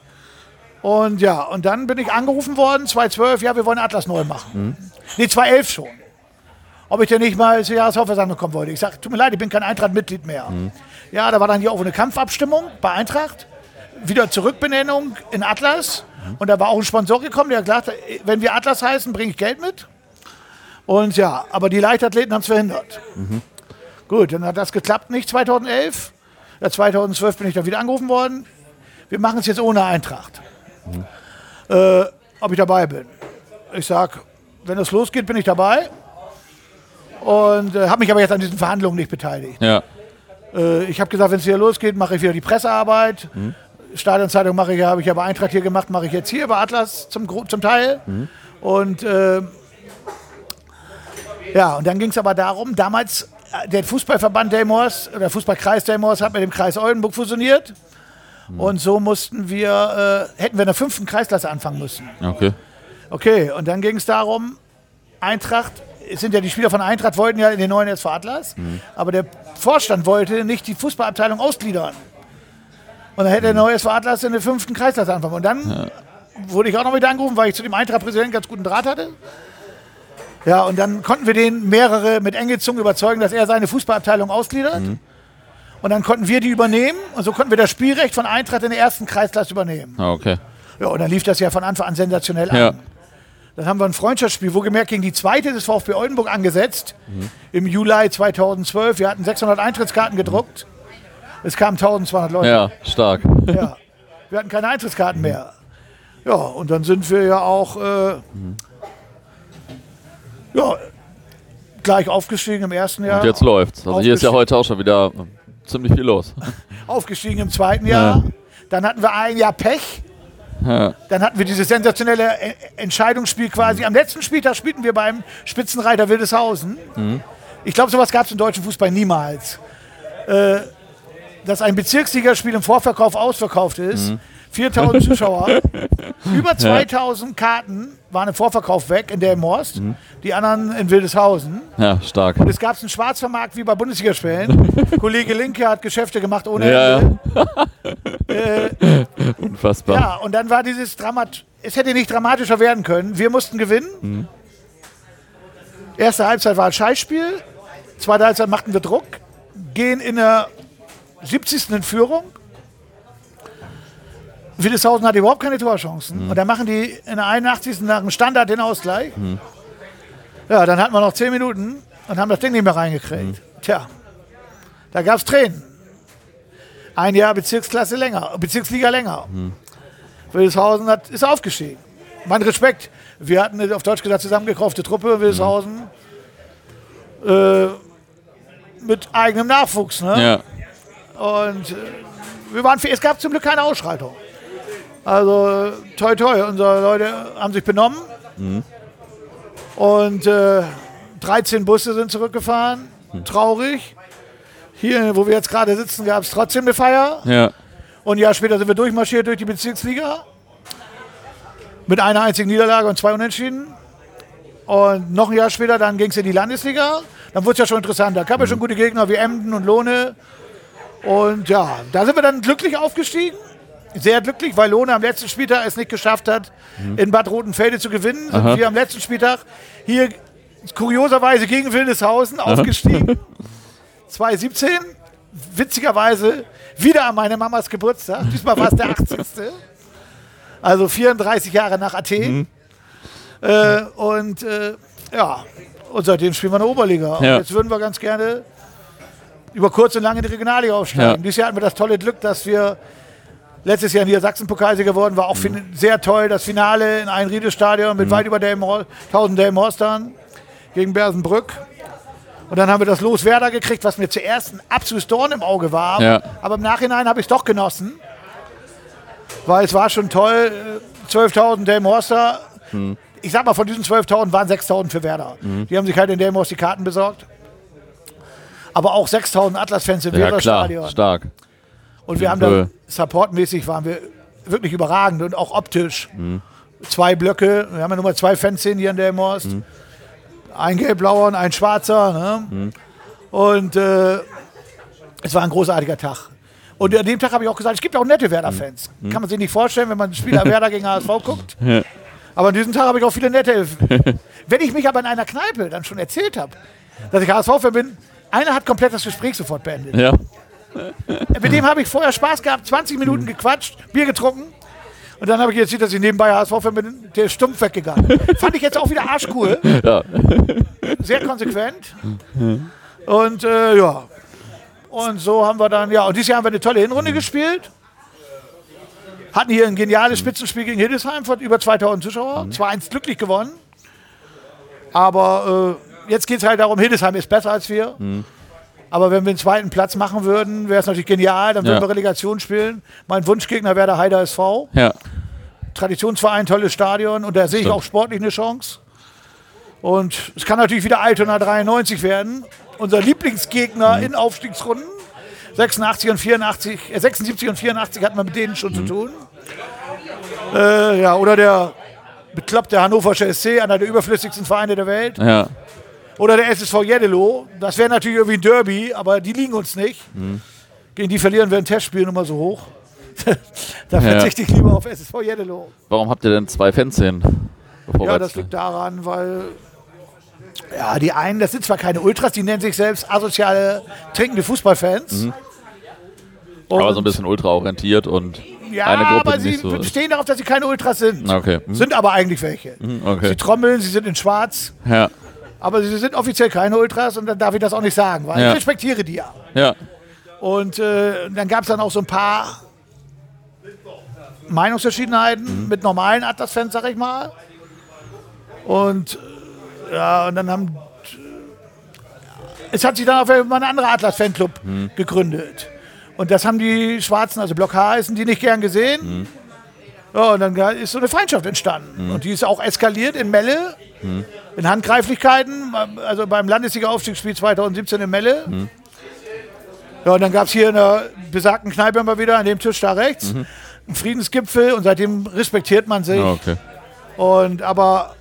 Speaker 2: Und ja, und dann bin ich angerufen worden, 2012, ja, wir wollen Atlas neu machen. Nee, 2011 schon. Ob ich denn nicht mal zur Jahreshauptversammlung kommen wollte. Ich sage, tut mir leid, ich bin kein Eintracht-Mitglied mehr. Ja, da war dann hier auch eine Kampfabstimmung bei Eintracht. Wieder Zurückbenennung in Atlas. Und da war auch ein Sponsor gekommen, der hat gesagt, wenn wir Atlas heißen, bringe ich Geld mit. Und ja, aber die Leichtathleten haben es verhindert. Gut, dann hat das geklappt, nicht 2011. Ja, 2012 bin ich dann wieder angerufen worden. Wir machen es jetzt ohne Eintracht. Äh, ob ich dabei bin. Ich sag, wenn es losgeht, bin ich dabei. Und äh, habe mich aber jetzt an diesen Verhandlungen nicht beteiligt.
Speaker 1: Ja.
Speaker 2: Äh, ich habe gesagt, wenn es wieder losgeht, mache ich wieder die Pressearbeit. Stadionzeitung mache ich, habe ich ja bei Eintracht hier gemacht, mache ich jetzt hier bei Atlas zum, zum Teil. Und äh, ja, und dann ging es aber darum, damals, äh, der Fußballverband Delmhorst, oder Fußballkreis Delmhorst hat mit dem Kreis Oldenburg fusioniert. Und so mussten wir, äh, hätten wir in der fünften Kreisklasse anfangen müssen.
Speaker 1: Okay.
Speaker 2: Okay, und dann ging es darum, Eintracht, es sind ja die Spieler von Eintracht, wollten ja in den neuen SV Atlas, aber der Vorstand wollte nicht die Fußballabteilung ausgliedern. Und dann hätte der neue SV Atlas in der fünften Kreisklasse anfangen. Und dann wurde ich auch noch wieder angerufen, weil ich zu dem Eintracht-Präsidenten ganz guten Draht hatte. Ja, und dann konnten wir den mehrere mit enge Zungen überzeugen, dass er seine Fußballabteilung ausgliedert. Und dann konnten wir die übernehmen und so konnten wir das Spielrecht von Eintracht in der ersten Kreisklasse übernehmen.
Speaker 1: Ah, Okay.
Speaker 2: Ja, und dann lief das ja von Anfang an sensationell
Speaker 1: Ja.
Speaker 2: an. Dann haben wir ein Freundschaftsspiel, wo gemerkt gegen die zweite des VfB Oldenburg angesetzt. Im Juli 2012. Wir hatten 600 Eintrittskarten gedruckt. Es kamen 1200 Leute.
Speaker 1: Ja, stark.
Speaker 2: Ja. Wir hatten keine Eintrittskarten mehr. Ja, und dann sind wir ja auch äh, ja, gleich aufgestiegen im ersten Jahr.
Speaker 1: Und jetzt läuft's. Also hier ist ja heute auch schon wieder ziemlich viel los.
Speaker 2: Aufgestiegen im zweiten Jahr.
Speaker 1: Ja.
Speaker 2: Dann hatten wir ein Jahr Pech.
Speaker 1: Ja.
Speaker 2: Dann hatten wir dieses sensationelle E- Entscheidungsspiel quasi. Am letzten Spieltag spielten wir beim Spitzenreiter Wildeshausen. Ich glaube, sowas gab es im deutschen Fußball niemals. Äh, dass ein Bezirksligaspiel im Vorverkauf ausverkauft ist. 4000 Zuschauer. Über 2000 Karten waren im Vorverkauf weg in Delmhorst. Die anderen in Wildeshausen.
Speaker 1: ja, stark.
Speaker 2: Und es gab einen Schwarzvermarkt wie bei Bundesligaspielen. Kollege Linke hat Geschäfte gemacht ohne
Speaker 1: Ja,
Speaker 2: Ende.
Speaker 1: Unfassbar.
Speaker 2: Ja, und dann war dieses Dramat. Es hätte nicht dramatischer werden können. Wir mussten gewinnen. Erste Halbzeit war ein Scheißspiel. Zweite Halbzeit machten wir Druck. Gehen in der 70. in Führung. Willeshausen hat überhaupt keine Torchancen. Und dann machen die in der 81. nach dem Standard den Ausgleich. Ja, dann hatten wir noch 10 Minuten und haben das Ding nicht mehr reingekriegt. Tja, da gab es Tränen. Ein Jahr Bezirksklasse länger, Bezirksliga länger. Wildeshausen hat, ist aufgestiegen. Mein Respekt. Wir hatten eine, auf Deutsch gesagt zusammengekaufte Truppe in Wildeshausen äh, mit eigenem Nachwuchs. Ne?
Speaker 1: Ja.
Speaker 2: Und äh, wir waren, es gab zum Glück keine Ausschreitung. Also toi toi, unsere Leute haben sich benommen. Und äh, 13 Busse sind zurückgefahren. Traurig. Hier, wo wir jetzt gerade sitzen, gab es trotzdem eine Feier.
Speaker 1: Ja.
Speaker 2: Und ein Jahr später sind wir durchmarschiert durch die Bezirksliga. Mit einer einzigen Niederlage und zwei Unentschieden. Und noch ein Jahr später, dann ging es in die Landesliga. Dann wurde es ja schon interessant. Da kamen ja schon gute Gegner wie Emden und Lohne. Und ja, da sind wir dann glücklich aufgestiegen. Sehr glücklich, weil Lohne am letzten Spieltag es nicht geschafft hat, in Bad Rotenfelde zu gewinnen. Sind
Speaker 1: Aha.
Speaker 2: wir am letzten Spieltag hier kurioserweise gegen Wildeshausen aufgestiegen. 2017, witzigerweise wieder an meine Mamas Geburtstag. Diesmal war es der 80. Also 34 Jahre nach Athen. Äh, und äh, ja, und seitdem spielen wir in der Oberliga. Und
Speaker 1: Ja.
Speaker 2: jetzt würden wir ganz gerne über kurz und lang in die Regionalliga aufsteigen.
Speaker 1: Ja.
Speaker 2: Dieses Jahr hatten wir das tolle Glück, dass wir letztes Jahr hier Sachsen-Pokalsieger geworden, war auch fin- sehr toll. Das Finale in Einriede-Stadion mit weit über Delmhor 1000 Delmhorstern gegen Bersenbrück. Und dann haben wir das Los Werder gekriegt, was mir zuerst ein absolutes Dorn im Auge war.
Speaker 1: Ja.
Speaker 2: Aber im Nachhinein habe ich es doch genossen. Weil es war schon toll. äh, 12.000 Delmhorster. Ich sag mal, von diesen 12.000 waren 6.000 für Werder. Die haben sich halt in Delmhorst die Karten besorgt. Aber auch 6.000 Atlas-Fans im
Speaker 1: Ja.
Speaker 2: Werder-Stadion.
Speaker 1: Stark.
Speaker 2: Und wir haben da supportmäßig waren wir wirklich überragend und auch optisch. Zwei Blöcke, wir haben ja nur mal zwei Fanszenen hier in Delmhorst. Ein gelb-blauer und ein schwarzer. Ne? Und äh, es war ein großartiger Tag. Und an dem Tag habe ich auch gesagt, es gibt auch nette Werder-Fans. Kann man sich nicht vorstellen, wenn man Spieler Werder gegen HSV guckt. Aber an diesem Tag habe ich auch viele nette. wenn ich mich aber in einer Kneipe dann schon erzählt habe, dass ich HSV-Fan bin, einer hat komplett das Gespräch sofort beendet.
Speaker 1: Ja.
Speaker 2: Mit dem habe ich vorher Spaß gehabt, 20 Minuten gequatscht, Bier getrunken. Und dann habe ich jetzt dass ich nebenbei HSV-Fan bin, der ist stumpf weggegangen. Fand ich jetzt auch wieder arschcool.
Speaker 1: Ja.
Speaker 2: Sehr konsequent. Und äh, ja. Und so haben wir dann, ja, und dieses Jahr haben wir eine tolle Hinrunde gespielt. Hatten hier ein geniales Spitzenspiel gegen Hildesheim von über 2000 Zuschauern. Zwar eins glücklich gewonnen, aber äh, jetzt geht es halt darum, Hildesheim ist besser als wir. Aber wenn wir den zweiten Platz machen würden, wäre es natürlich genial. Dann würden
Speaker 1: Ja.
Speaker 2: wir Relegation spielen. Mein Wunschgegner wäre der Heider SV.
Speaker 1: Ja.
Speaker 2: Traditionsverein, tolles Stadion und da sehe ich
Speaker 1: Stimmt.
Speaker 2: auch sportlich eine Chance. Und es kann natürlich wieder Altona 93 werden. Unser Lieblingsgegner
Speaker 1: Mhm.
Speaker 2: in Aufstiegsrunden. 86 und 84, äh, 76 und 84 hatten wir mit denen
Speaker 1: Mhm.
Speaker 2: schon zu tun. Äh, ja, oder der bekloppte Hannoversche SC, einer der überflüssigsten Vereine der Welt.
Speaker 1: Ja.
Speaker 2: Oder der SSV Jeddelo. Das wäre natürlich irgendwie ein Derby, aber die liegen uns nicht.
Speaker 1: Mhm.
Speaker 2: Gegen die verlieren wir ein Testspiel immer so hoch. da
Speaker 1: Ja.
Speaker 2: verzichte ich lieber auf SSV Jeddelo.
Speaker 1: Warum habt ihr denn zwei? Bevor wir
Speaker 2: Ja, das liegt daran, weil ja, die einen, das sind zwar keine Ultras, die nennen sich selbst asoziale, trinkende Fußballfans. Und,
Speaker 1: aber so ein bisschen ultraorientiert und
Speaker 2: ja,
Speaker 1: eine Gruppe,
Speaker 2: aber sie
Speaker 1: so
Speaker 2: bestehen darauf, dass sie keine Ultras sind.
Speaker 1: Okay. Hm.
Speaker 2: Sind aber eigentlich welche.
Speaker 1: Okay.
Speaker 2: Sie trommeln, sie sind in schwarz,
Speaker 1: Ja.
Speaker 2: Aber sie sind offiziell keine Ultras und dann darf ich das auch nicht sagen, weil
Speaker 1: Ja.
Speaker 2: ich respektiere die ja.
Speaker 1: Ja.
Speaker 2: Und äh, dann gab es dann auch so ein paar Meinungsverschiedenheiten mit normalen Atlas-Fans, sag ich mal. Und äh, ja, und dann haben es hat sich dann auf einmal ein anderer Atlas-Fanclub
Speaker 1: Hm.
Speaker 2: gegründet. Und das haben die Schwarzen, also Block H, heißen die nicht gern gesehen.
Speaker 1: Hm.
Speaker 2: Ja, und dann ist so eine Feindschaft entstanden. Und die ist auch eskaliert in Melle,
Speaker 1: Hm.
Speaker 2: In Handgreiflichkeiten, also beim Landesliga-Aufstiegsspiel 2017 in Melle.
Speaker 1: Hm.
Speaker 2: Ja, und dann gab es hier in der besagten Kneipe mal wieder an dem Tisch da rechts einen Friedensgipfel und seitdem respektiert man sich.
Speaker 1: Mhm. Ja, okay.
Speaker 2: Und aber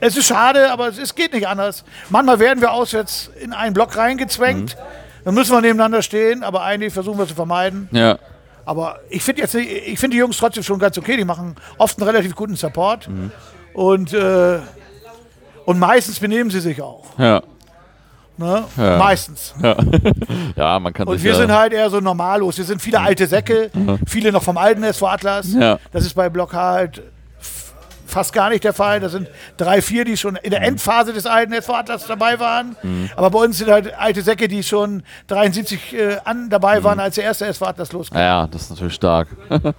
Speaker 2: es ist schade, aber es, es geht nicht anders. Manchmal werden wir auswärts in einen Block reingezwängt. Dann müssen wir nebeneinander stehen, aber eigentlich versuchen wir es zu vermeiden.
Speaker 1: Ja.
Speaker 2: Aber ich finde jetzt, ich finde die Jungs trotzdem schon ganz okay. Die machen oft einen relativ guten Support und äh, und meistens benehmen sie sich auch.
Speaker 1: Ja.
Speaker 2: Ne?
Speaker 1: Ja.
Speaker 2: Meistens.
Speaker 1: Ja, man kann
Speaker 2: Und wir
Speaker 1: ja,
Speaker 2: sind halt eher so normallos. Wir sind viele alte Säcke, viele noch vom alten SV Atlas.
Speaker 1: Ja.
Speaker 2: Das ist bei Block halt fast gar nicht der Fall. Das sind drei, vier, die schon in der Endphase des alten SV Atlas dabei waren. Aber bei uns sind halt alte Säcke, die schon 73 äh, an dabei waren, als der erste SV Atlas losging.
Speaker 1: Ja, das ist natürlich stark.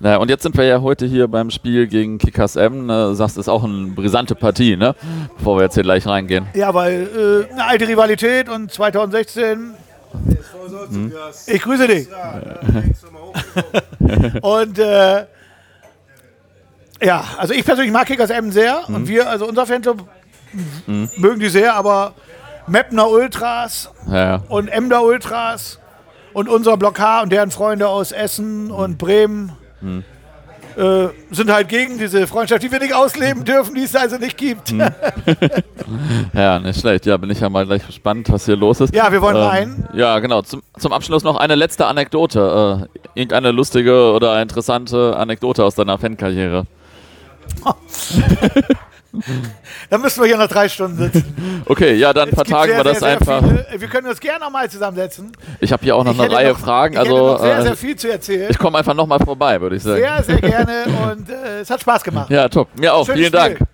Speaker 1: naja, und jetzt sind wir ja heute hier beim Spiel gegen Kickers M. Ne, sagst, ist auch eine brisante Partie, ne? Bevor wir jetzt hier gleich reingehen.
Speaker 2: Ja, weil äh, eine alte Rivalität und 2016, ich grüße dich. Und äh, ja, also ich persönlich mag Kickers Emmen sehr und wir, also unser Fanclub, m- mögen die sehr, aber Mepner Ultras
Speaker 1: Ja,
Speaker 2: und Emder Ultras und unser Block H und deren Freunde aus Essen und Bremen äh, sind halt gegen diese Freundschaft, die wir nicht ausleben dürfen, die es also nicht gibt.
Speaker 1: Ja, nicht schlecht. Ja, bin ich ja mal gleich gespannt, was hier los ist.
Speaker 2: Ja, wir wollen
Speaker 1: Ähm,
Speaker 2: rein.
Speaker 1: Ja, genau. Zum, zum Abschluss noch eine letzte Anekdote. Äh, irgendeine lustige oder interessante Anekdote aus deiner Fankarriere.
Speaker 2: Dann müssen wir hier noch drei Stunden sitzen.
Speaker 1: Okay, ja, dann vertagen wir das
Speaker 2: sehr, sehr
Speaker 1: einfach.
Speaker 2: Viele, wir können uns gerne nochmal zusammensetzen.
Speaker 1: Ich habe hier auch noch
Speaker 2: Ich
Speaker 1: eine Reihe
Speaker 2: noch,
Speaker 1: Fragen. Also
Speaker 2: sehr,
Speaker 1: äh,
Speaker 2: sehr viel zu erzählen.
Speaker 1: ich komme einfach nochmal vorbei, würde ich sagen.
Speaker 2: Sehr, sehr gerne und äh, es hat Spaß gemacht.
Speaker 1: Ja, top. Mir auch.
Speaker 2: Schönes
Speaker 1: Vielen Dank.
Speaker 2: Spiel.